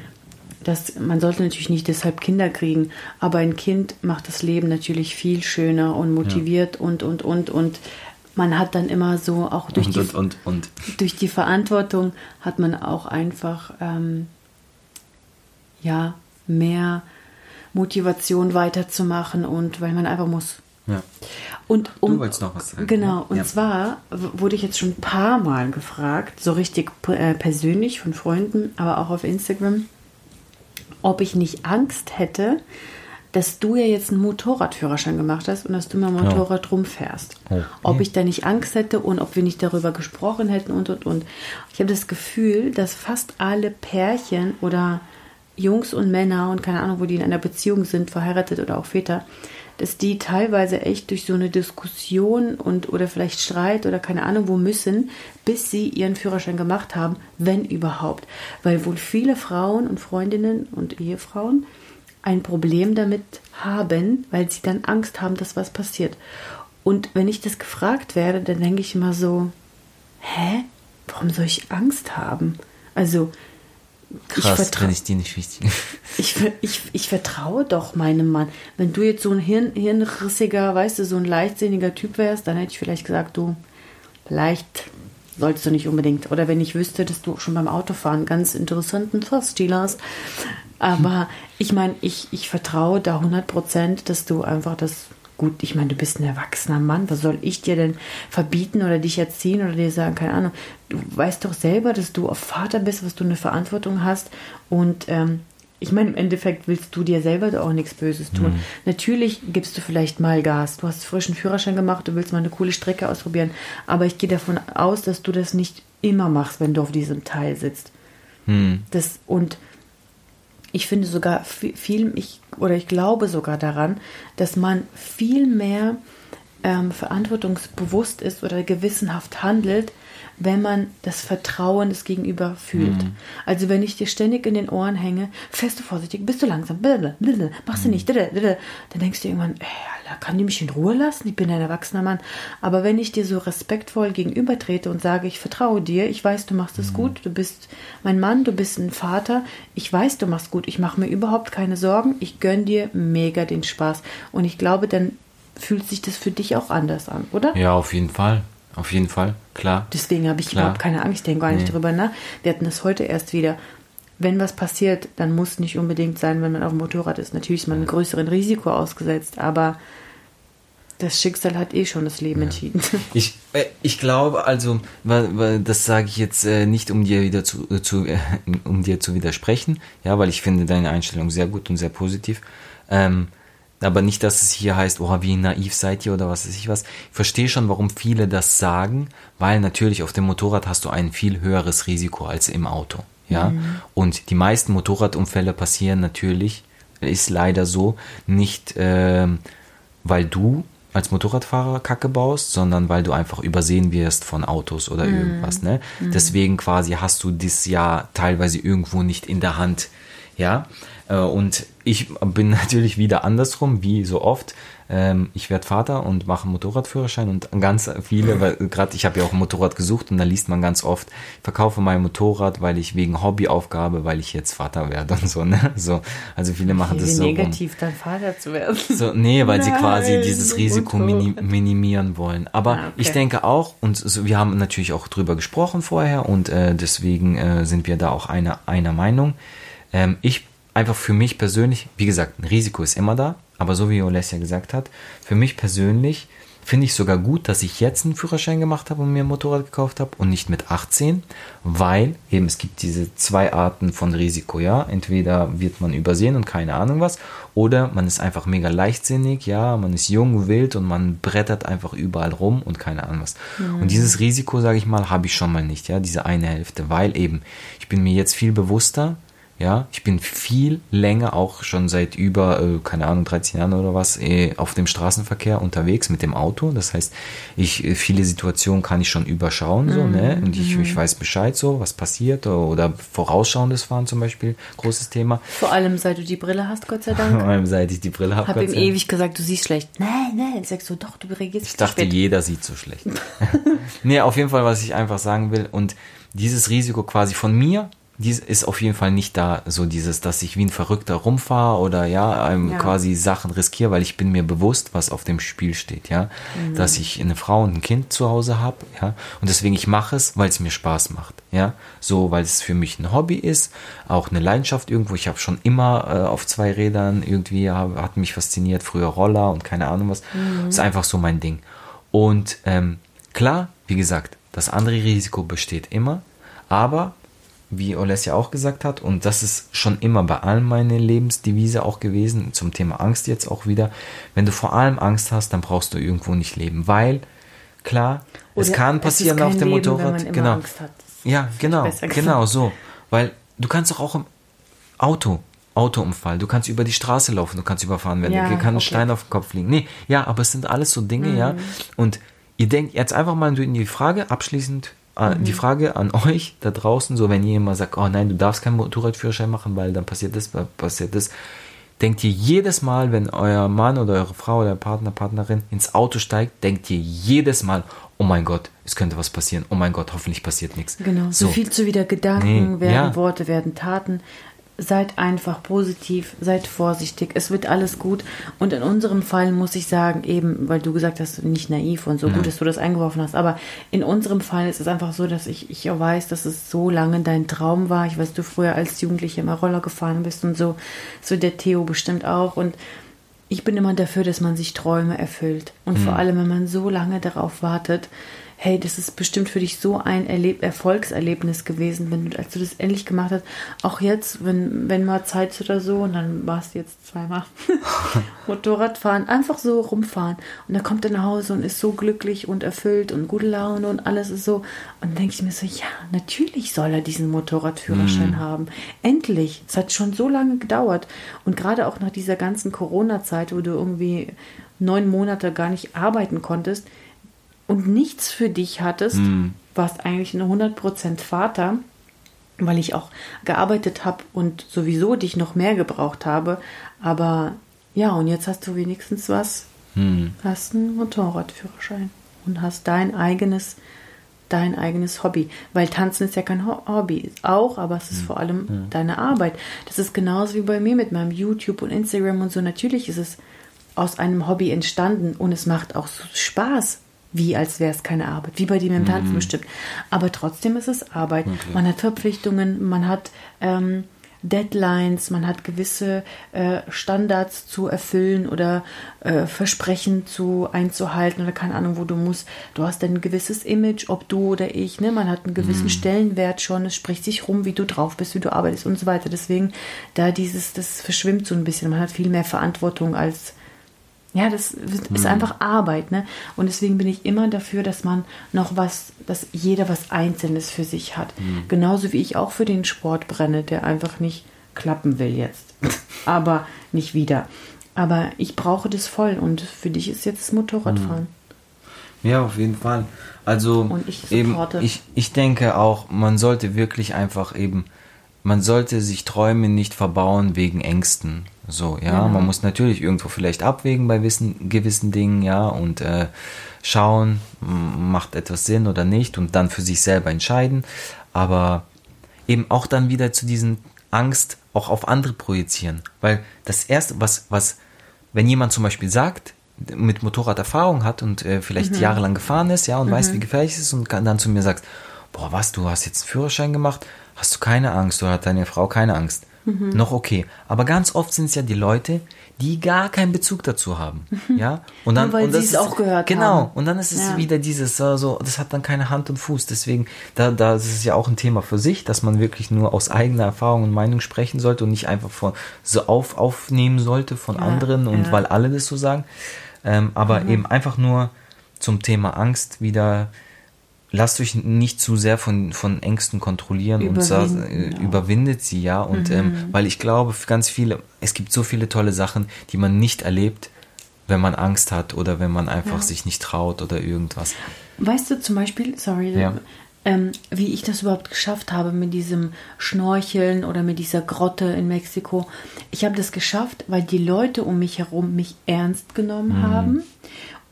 dass man sollte natürlich nicht deshalb Kinder kriegen, aber ein Kind macht das Leben natürlich viel schöner und motiviert ja. und und und und man hat dann immer so auch durch, und, die, und, und, durch die Verantwortung hat man auch einfach ähm, ja mehr Motivation weiterzumachen und weil man einfach muss. Ja. Und um, du wolltest noch was sagen. Genau, und ja. zwar wurde ich jetzt schon ein paar Mal gefragt, so richtig äh, persönlich von Freunden, aber auch auf Instagram, ob ich nicht Angst hätte, dass du ja jetzt einen Motorradführerschein gemacht hast und dass du mal Motorrad oh. rumfährst. Okay. Ob ich da nicht Angst hätte und ob wir nicht darüber gesprochen hätten und und und. Ich habe das Gefühl, dass fast alle Pärchen oder Jungs und Männer und keine Ahnung, wo die in einer Beziehung sind, verheiratet oder auch Väter, dass die teilweise echt durch so eine Diskussion und oder vielleicht Streit oder keine Ahnung wo müssen, bis sie ihren Führerschein gemacht haben, wenn überhaupt. Weil wohl viele Frauen und Freundinnen und Ehefrauen ein Problem damit haben, weil sie dann Angst haben, dass was passiert. Und wenn ich das gefragt werde, dann denke ich immer so, hä? Warum soll ich Angst haben? Also Krass, ich ich die nicht wichtig. Ich, ich, ich vertraue doch meinem Mann. Wenn du jetzt so ein Hirn, hirnrissiger, weißt du, so ein leichtsinniger Typ wärst, dann hätte ich vielleicht gesagt, du, vielleicht solltest du nicht unbedingt. Oder wenn ich wüsste, dass du schon beim Autofahren ganz interessanten Fahrstil hast. Aber ich meine, ich, ich vertraue da 100 Prozent, dass du einfach das gut, ich meine, du bist ein erwachsener Mann, was soll ich dir denn verbieten oder dich erziehen oder dir sagen, keine Ahnung. Du weißt doch selber, dass du auf Vater bist, was du eine Verantwortung hast und ähm, ich meine, im Endeffekt willst du dir selber auch nichts Böses tun. Mhm. Natürlich gibst du vielleicht mal Gas. Du hast frischen Führerschein gemacht, du willst mal eine coole Strecke ausprobieren. Aber ich gehe davon aus, dass du das nicht immer machst, wenn du auf diesem Teil sitzt. Mhm. Das, und ich finde sogar viel, ich, oder ich glaube sogar daran, dass man viel mehr ähm, verantwortungsbewusst ist oder gewissenhaft handelt, wenn man das Vertrauen des Gegenüber fühlt. Mhm. Also wenn ich dir ständig in den Ohren hänge, fährst du vorsichtig, bist du langsam, blablabla, machst du mhm. nicht, dann denkst du irgendwann, ey, Alter, kann die mich in Ruhe lassen? Ich bin ein erwachsener Mann. Aber wenn ich dir so respektvoll gegenüber trete und sage, ich vertraue dir, ich weiß, du machst es mhm. gut, du bist mein Mann, du bist ein Vater, ich weiß, du machst gut, ich mache mir überhaupt keine Sorgen, ich gönne dir mega den Spaß. Und ich glaube, dann fühlt sich das für dich auch anders an, oder? Ja, auf jeden Fall. Auf jeden Fall, klar. Deswegen habe ich klar. überhaupt keine Angst, ich denke gar nicht nee. drüber nach. Wir hatten das heute erst wieder. Wenn was passiert, dann muss nicht unbedingt sein, wenn man auf dem Motorrad ist. Natürlich ist man einem größeren Risiko ausgesetzt, aber das Schicksal hat eh schon das Leben ja. entschieden. Ich, äh, ich glaube, also, das sage ich jetzt äh, nicht, um dir wieder zu, äh, zu um dir zu widersprechen, ja, weil ich finde deine Einstellung sehr gut und sehr positiv. Ähm, aber nicht, dass es hier heißt, oh, wie naiv seid ihr oder was weiß ich was. Ich verstehe schon, warum viele das sagen, weil natürlich auf dem Motorrad hast du ein viel höheres Risiko als im Auto. Ja. Mhm. Und die meisten Motorradunfälle passieren natürlich, ist leider so, nicht äh, weil du als Motorradfahrer Kacke baust, sondern weil du einfach übersehen wirst von Autos oder mhm. irgendwas. Ne? Mhm. Deswegen quasi hast du das ja teilweise irgendwo nicht in der Hand. Ja. Äh, und ich bin natürlich wieder andersrum, wie so oft. Ähm, ich werde Vater und mache einen Motorradführerschein und ganz viele, weil gerade ich habe ja auch ein Motorrad gesucht und da liest man ganz oft, ich verkaufe mein Motorrad, weil ich wegen Hobbyaufgabe, weil ich jetzt Vater werde und so, ne? So, also viele machen das so. negativ, dann Vater zu werden. So, nee, weil Nein, sie quasi dieses Risiko minim minimieren wollen. Aber ah, okay. ich denke auch, und so, wir haben natürlich auch drüber gesprochen vorher und äh, deswegen äh, sind wir da auch einer, einer Meinung. Ähm, ich einfach für mich persönlich, wie gesagt, ein Risiko ist immer da, aber so wie Olesja gesagt hat, für mich persönlich finde ich sogar gut, dass ich jetzt einen Führerschein gemacht habe und mir ein Motorrad gekauft habe und nicht mit 18, weil eben es gibt diese zwei Arten von Risiko, ja. Entweder wird man übersehen und keine Ahnung was, oder man ist einfach mega leichtsinnig, ja, man ist jung, wild und man brettert einfach überall rum und keine Ahnung was. Mhm. Und dieses Risiko, sage ich mal, habe ich schon mal nicht, ja, diese eine Hälfte, weil eben ich bin mir jetzt viel bewusster, ja, ich bin viel länger, auch schon seit über, äh, keine Ahnung, 13 Jahren oder was, äh, auf dem Straßenverkehr unterwegs mit dem Auto. Das heißt, ich, äh, viele Situationen kann ich schon überschauen, so, ne? Mhm. Und ich, ich weiß Bescheid, so, was passiert, oder, oder vorausschauendes Fahren zum Beispiel, großes Thema. Vor allem, seit du die Brille hast, Gott sei Dank. Vor allem, seit ich die Brille habe. Ich habe ihm ewig gesagt, du siehst schlecht. Nein, nein, sagst du, doch, du reagierst Ich dachte, spät. jeder sieht so schlecht. nee, auf jeden Fall, was ich einfach sagen will, und dieses Risiko quasi von mir dies ist auf jeden Fall nicht da, so dieses, dass ich wie ein Verrückter rumfahre oder ja, ja. quasi Sachen riskiere, weil ich bin mir bewusst, was auf dem Spiel steht, ja, mhm. dass ich eine Frau und ein Kind zu Hause habe, ja, und deswegen ich mache es, weil es mir Spaß macht, ja, so, weil es für mich ein Hobby ist, auch eine Leidenschaft irgendwo. Ich habe schon immer äh, auf zwei Rädern irgendwie hab, hat mich fasziniert, früher Roller und keine Ahnung was, mhm. ist einfach so mein Ding. Und ähm, klar, wie gesagt, das andere Risiko besteht immer, aber wie Olesja auch gesagt hat, und das ist schon immer bei allen meine Lebensdevise auch gewesen, zum Thema Angst jetzt auch wieder, wenn du vor allem Angst hast, dann brauchst du irgendwo nicht leben, weil klar, Oder es kann passieren es auf dem Leben, Motorrad, genau. Ja, genau, genau so, weil du kannst doch auch im Auto Autounfall, du kannst über die Straße laufen, du kannst überfahren werden, ja, dir kann ein okay. Stein auf den Kopf liegen. Nee, ja, aber es sind alles so Dinge, mhm. ja. Und ihr denkt jetzt einfach mal in die Frage abschließend mhm. Die Frage an euch da draußen, so wenn jemand sagt, oh nein, du darfst keinen Motorradführerschein machen, weil dann passiert das, passiert das. Denkt ihr jedes Mal, wenn euer Mann oder eure Frau oder Partner, Partnerin ins Auto steigt, denkt ihr jedes Mal, oh mein Gott, es könnte was passieren. Oh mein Gott, hoffentlich passiert nichts. Genau, so, so viel zu wieder Gedanken, nee, werden ja. Worte, werden Taten seid einfach positiv, seid vorsichtig, es wird alles gut. Und in unserem Fall muss ich sagen, eben, weil du gesagt hast, nicht naiv und so ja. gut, dass du das eingeworfen hast, aber in unserem Fall ist es einfach so, dass ich, ich weiß, dass es so lange dein Traum war. Ich weiß, du früher als Jugendliche immer Roller gefahren bist und so, so der Theo bestimmt auch. Und ich bin immer dafür, dass man sich Träume erfüllt. Und mhm. vor allem, wenn man so lange darauf wartet, hey, das ist bestimmt für dich so ein Erleb Erfolgserlebnis gewesen, wenn du, als du das endlich gemacht hast. Auch jetzt, wenn, wenn mal Zeit ist oder so, und dann warst du jetzt zweimal Motorradfahren, einfach so rumfahren. Und dann kommt er nach Hause und ist so glücklich und erfüllt und gute Laune und alles ist so. Und dann denke ich mir so, ja, natürlich soll er diesen Motorradführerschein mm. haben. Endlich. Es hat schon so lange gedauert. Und gerade auch nach dieser ganzen Corona-Zeit, wo du irgendwie neun Monate gar nicht arbeiten konntest, und nichts für dich hattest, mhm. warst eigentlich eine 100% Vater, weil ich auch gearbeitet habe und sowieso dich noch mehr gebraucht habe. Aber ja, und jetzt hast du wenigstens was. Mhm. Hast einen Motorradführerschein und hast dein eigenes dein eigenes Hobby. Weil Tanzen ist ja kein Hobby, auch, aber es ist mhm. vor allem ja. deine Arbeit. Das ist genauso wie bei mir mit meinem YouTube und Instagram und so. Natürlich ist es aus einem Hobby entstanden und es macht auch Spaß, wie als wäre es keine Arbeit, wie bei dir mit dem Tanzen mhm. bestimmt. Aber trotzdem ist es Arbeit. Okay. Man hat Verpflichtungen, man hat ähm, Deadlines, man hat gewisse äh, Standards zu erfüllen oder äh, Versprechen zu einzuhalten oder keine Ahnung, wo du musst. Du hast ein gewisses Image, ob du oder ich, ne? Man hat einen gewissen mhm. Stellenwert schon, es spricht sich rum, wie du drauf bist, wie du arbeitest und so weiter. Deswegen, da dieses, das verschwimmt so ein bisschen. Man hat viel mehr Verantwortung als ja, das ist mhm. einfach Arbeit, ne? Und deswegen bin ich immer dafür, dass man noch was, dass jeder was Einzelnes für sich hat. Mhm. Genauso wie ich auch für den Sport brenne, der einfach nicht klappen will jetzt. Aber nicht wieder. Aber ich brauche das voll und für dich ist jetzt das Motorradfahren. Mhm. Ja, auf jeden Fall. Also ich eben, ich, ich denke auch, man sollte wirklich einfach eben, man sollte sich Träume nicht verbauen wegen Ängsten. So, ja, mhm. man muss natürlich irgendwo vielleicht abwägen bei wissen, gewissen Dingen, ja, und äh, schauen, macht etwas Sinn oder nicht und dann für sich selber entscheiden. Aber eben auch dann wieder zu diesen Angst auch auf andere projizieren. Weil das erste, was, was, wenn jemand zum Beispiel sagt, mit Motorrad Erfahrung hat und äh, vielleicht mhm. jahrelang gefahren ist, ja, und mhm. weiß, wie gefährlich es ist und dann zu mir sagt, boah, was, du hast jetzt einen Führerschein gemacht, hast du keine Angst oder hat deine Frau keine Angst? Mhm. Noch okay. Aber ganz oft sind es ja die Leute, die gar keinen Bezug dazu haben. Ja? Und dann, Nur weil und das sie es auch gehört genau, haben. Und dann ist es Ja. wieder dieses, so, so, das hat dann keine Hand und Fuß. Deswegen, da, da ist es ja auch ein Thema für sich, dass man wirklich nur aus eigener Erfahrung und Meinung sprechen sollte und nicht einfach von, so auf, aufnehmen sollte von Ja, anderen und ja. Mhm. weil alle das so sagen. Ähm, aber eben einfach nur zum Thema Angst wieder. Lasst euch nicht zu sehr von, von Ängsten kontrollieren und Überwinden, äh, ja. Mhm. überwindet sie, ja. Und ähm, weil ich glaube, ganz viele, es gibt so viele tolle Sachen, die man nicht erlebt, wenn man Angst hat oder wenn man einfach Ja. sich nicht traut oder irgendwas. Weißt du zum Beispiel, sorry, Ja. ähm, wie ich das überhaupt geschafft habe mit diesem Schnorcheln oder mit dieser Grotte in Mexiko? Ich habe das geschafft, weil die Leute um mich herum mich ernst genommen Mhm. haben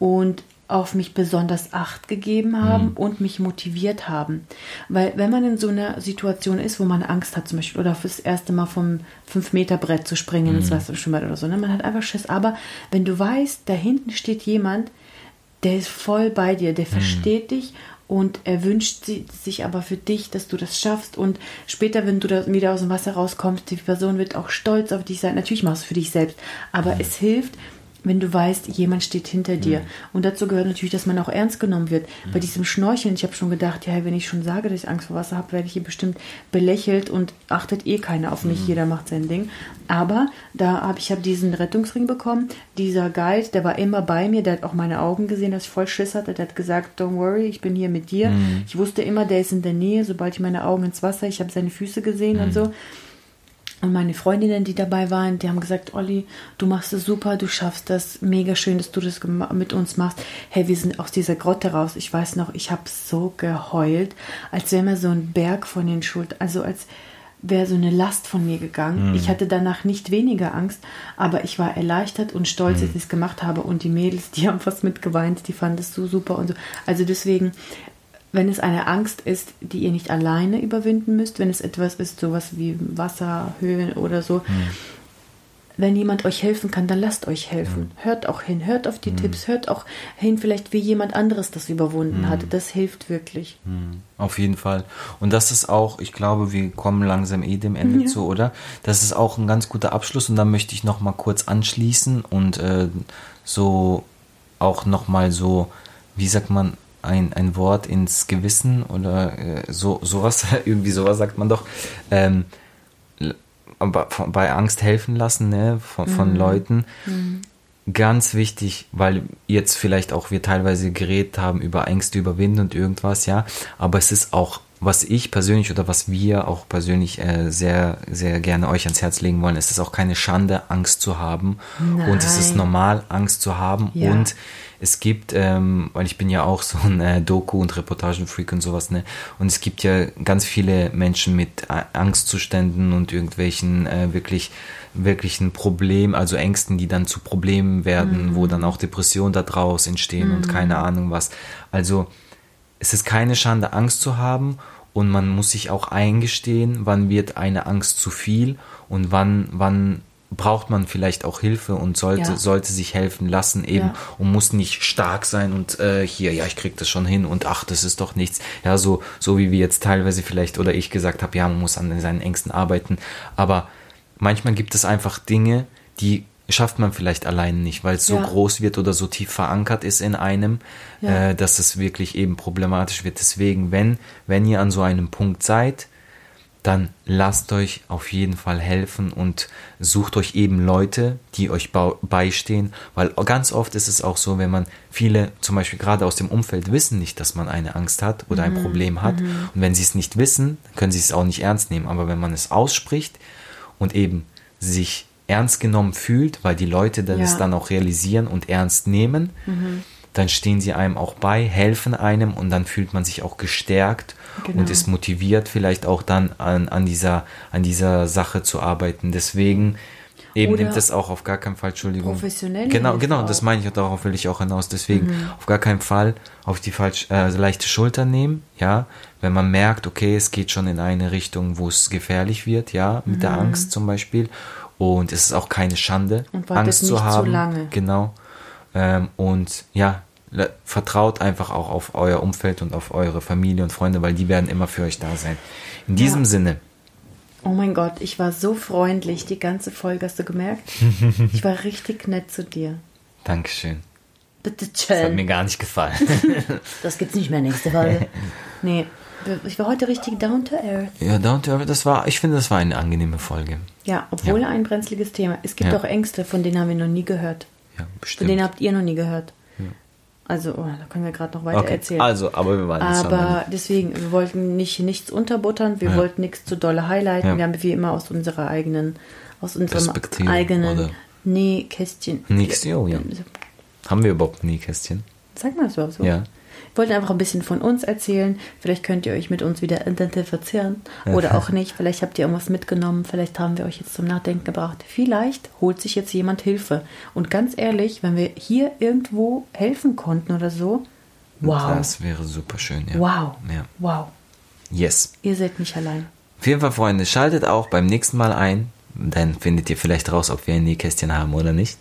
und auf mich besonders Acht gegeben Mhm. haben und mich motiviert haben. Weil wenn man in so einer Situation ist, wo man Angst hat zum Beispiel oder fürs erste Mal vom 5-Meter-Brett zu springen Mhm. ins Wasserschwimmbad oder so, ne? man hat einfach Schiss. Aber wenn du weißt, da hinten steht jemand, der ist voll bei dir, der versteht dich und er wünscht si- sich aber für dich, dass du das schaffst und später, wenn du da wieder aus dem Wasser rauskommst, die Person wird auch stolz auf dich sein. Natürlich machst du es für dich selbst, aber es hilft, wenn du weißt, jemand steht hinter dir. Und dazu gehört natürlich, dass man auch ernst genommen wird. Bei diesem Schnorcheln, ich habe schon gedacht, ja, wenn ich schon sage, dass ich Angst vor Wasser habe, werde ich hier bestimmt belächelt und achtet eh keiner auf mich. Jeder macht sein Ding. Aber da habe ich hab diesen Rettungsring bekommen. Dieser Guide, der war immer bei mir, der hat auch meine Augen gesehen, dass ich voll Schiss hatte. Der hat gesagt, don't worry, ich bin hier mit dir. Ich wusste immer, der ist in der Nähe, sobald ich meine Augen ins Wasser, ich habe seine Füße gesehen und so. Und meine Freundinnen, die dabei waren, die haben gesagt, Olli, du machst es super, du schaffst das, mega schön, dass du das mit uns machst. Hey, wir sind aus dieser Grotte raus. Ich weiß noch, ich habe so geheult, als wäre mir so ein Berg von den Schultern, also als wäre so eine Last von mir gegangen. Ich hatte danach nicht weniger Angst, aber ich war erleichtert und stolz, dass ich es gemacht habe. Und die Mädels, die haben fast mitgeweint, die fanden es so super und so. Also deswegen, wenn es eine Angst ist, die ihr nicht alleine überwinden müsst, wenn es etwas ist, sowas wie Wasser, Höhen oder so, wenn jemand euch helfen kann, dann lasst euch helfen. Hört auch hin, hört auf die Tipps, hört auch hin, vielleicht wie jemand anderes das überwunden hat. Das hilft wirklich. Auf jeden Fall. Und das ist auch, ich glaube, wir kommen langsam eh dem Ende Ja. zu, oder? Das ist auch ein ganz guter Abschluss und da möchte ich noch mal kurz anschließen und äh, so auch noch mal so, wie sagt man, ein, ein Wort ins Gewissen oder äh, so sowas, irgendwie sowas sagt man doch. Ähm, aber bei Angst helfen lassen, ne, von, von Leuten. Ganz wichtig, weil jetzt vielleicht auch wir teilweise geredet haben über Ängste überwinden und irgendwas, ja. Aber es ist auch, was ich persönlich oder was wir auch persönlich äh, sehr, sehr gerne euch ans Herz legen wollen, es ist auch keine Schande, Angst zu haben. Und es ist Nein. normal, Angst zu haben. Ja. Und es gibt, ähm, weil ich bin ja auch so ein äh, Doku- und Reportagenfreak und sowas, ne? Und es gibt ja ganz viele Menschen mit A- Angstzuständen und irgendwelchen äh, wirklich wirklichen Problemen, also Ängsten, die dann zu Problemen werden, wo dann auch Depressionen da draus entstehen und keine Ahnung was. Also es ist keine Schande, Angst zu haben und man muss sich auch eingestehen, wann wird eine Angst zu viel und wann, wann braucht man vielleicht auch Hilfe und sollte, Ja. sollte sich helfen lassen eben Ja. und muss nicht stark sein und äh, hier, ja, ich krieg das schon hin und ach, das ist doch nichts. Ja, so, so wie wir jetzt teilweise vielleicht oder ich gesagt habe, ja, man muss an seinen Ängsten arbeiten. Aber manchmal gibt es einfach Dinge, die schafft man vielleicht allein nicht, weil es so Ja. groß wird oder so tief verankert ist in einem, Ja. äh, dass es wirklich eben problematisch wird. Deswegen, wenn, wenn ihr an so einem Punkt seid, dann lasst euch auf jeden Fall helfen und sucht euch eben Leute, die euch beistehen, weil ganz oft ist es auch so, wenn man viele, zum Beispiel gerade aus dem Umfeld, wissen nicht, dass man eine Angst hat oder ein Problem hat. Und wenn sie es nicht wissen, können sie es auch nicht ernst nehmen. Aber wenn man es ausspricht und eben sich ernst genommen fühlt, weil die Leute dann Ja. es dann auch realisieren und ernst nehmen, dann stehen sie einem auch bei, helfen einem und dann fühlt man sich auch gestärkt Genau. und ist motiviert, vielleicht auch dann an, an, dieser, an dieser Sache zu arbeiten. Deswegen eben Oder nimmt es auch auf gar keinen Fall, Entschuldigung. professionelle Genau, genau, das meine ich und darauf will ich auch hinaus. Deswegen Mhm. auf gar keinen Fall auf die falsch, äh, leichte Schulter nehmen, ja. Wenn man merkt, okay, es geht schon in eine Richtung, wo es gefährlich wird, ja, mit der Angst zum Beispiel. Und es ist auch keine Schande, Angst nicht zu zu haben. lange. Genau. Ähm, und ja, vertraut einfach auch auf euer Umfeld und auf eure Familie und Freunde, weil die werden immer für euch da sein. In diesem Ja. Sinne Oh mein Gott, ich war so freundlich die ganze Folge, hast du gemerkt? Ich war richtig nett zu dir. Dankeschön. Bitte Das hat mir schön. gar nicht gefallen. Das gibt's nicht mehr nächste Folge. Nee, ich war heute richtig down to earth. ja, Down to Earth, das war, ich finde, das war eine angenehme Folge. Ja, obwohl ein brenzliges Thema. Es gibt Ja. auch Ängste, von denen haben wir noch nie gehört. Ja, Von bestimmt. denen habt ihr noch nie gehört. Also, oh, da können wir gerade noch weiter okay, erzählen. also, aber wir waren Aber deswegen, wir wollten nicht nichts unterbuttern, wir Ja. wollten nichts zu dolle highlighten. Ja. Wir haben wie immer aus unserer eigenen, aus unserem eigenen oder? Nähkästchen. Nächste, oh ja. Haben wir überhaupt ein Nähkästchen? Sag mal das überhaupt so. Ja. Wollten einfach ein bisschen von uns erzählen. Vielleicht könnt ihr euch mit uns wieder identifizieren oder auch nicht. Vielleicht habt ihr irgendwas mitgenommen. Vielleicht haben wir euch jetzt zum Nachdenken gebracht. Vielleicht holt sich jetzt jemand Hilfe. Und ganz ehrlich, wenn wir hier irgendwo helfen konnten oder so, wow. Das wäre super schön, ja. Wow. Ja. Wow. Yes. Ihr seid nicht allein. Auf jeden Fall, Freunde, schaltet auch beim nächsten Mal ein. Dann findet ihr vielleicht raus, ob wir ein Nähkästchen haben oder nicht.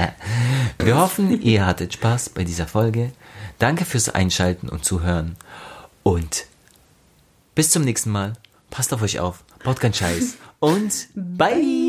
wir hoffen, ihr hattet Spaß bei dieser Folge. Danke fürs Einschalten und Zuhören. Und bis zum nächsten Mal. Passt auf euch auf. Baut keinen Scheiß. Und bye.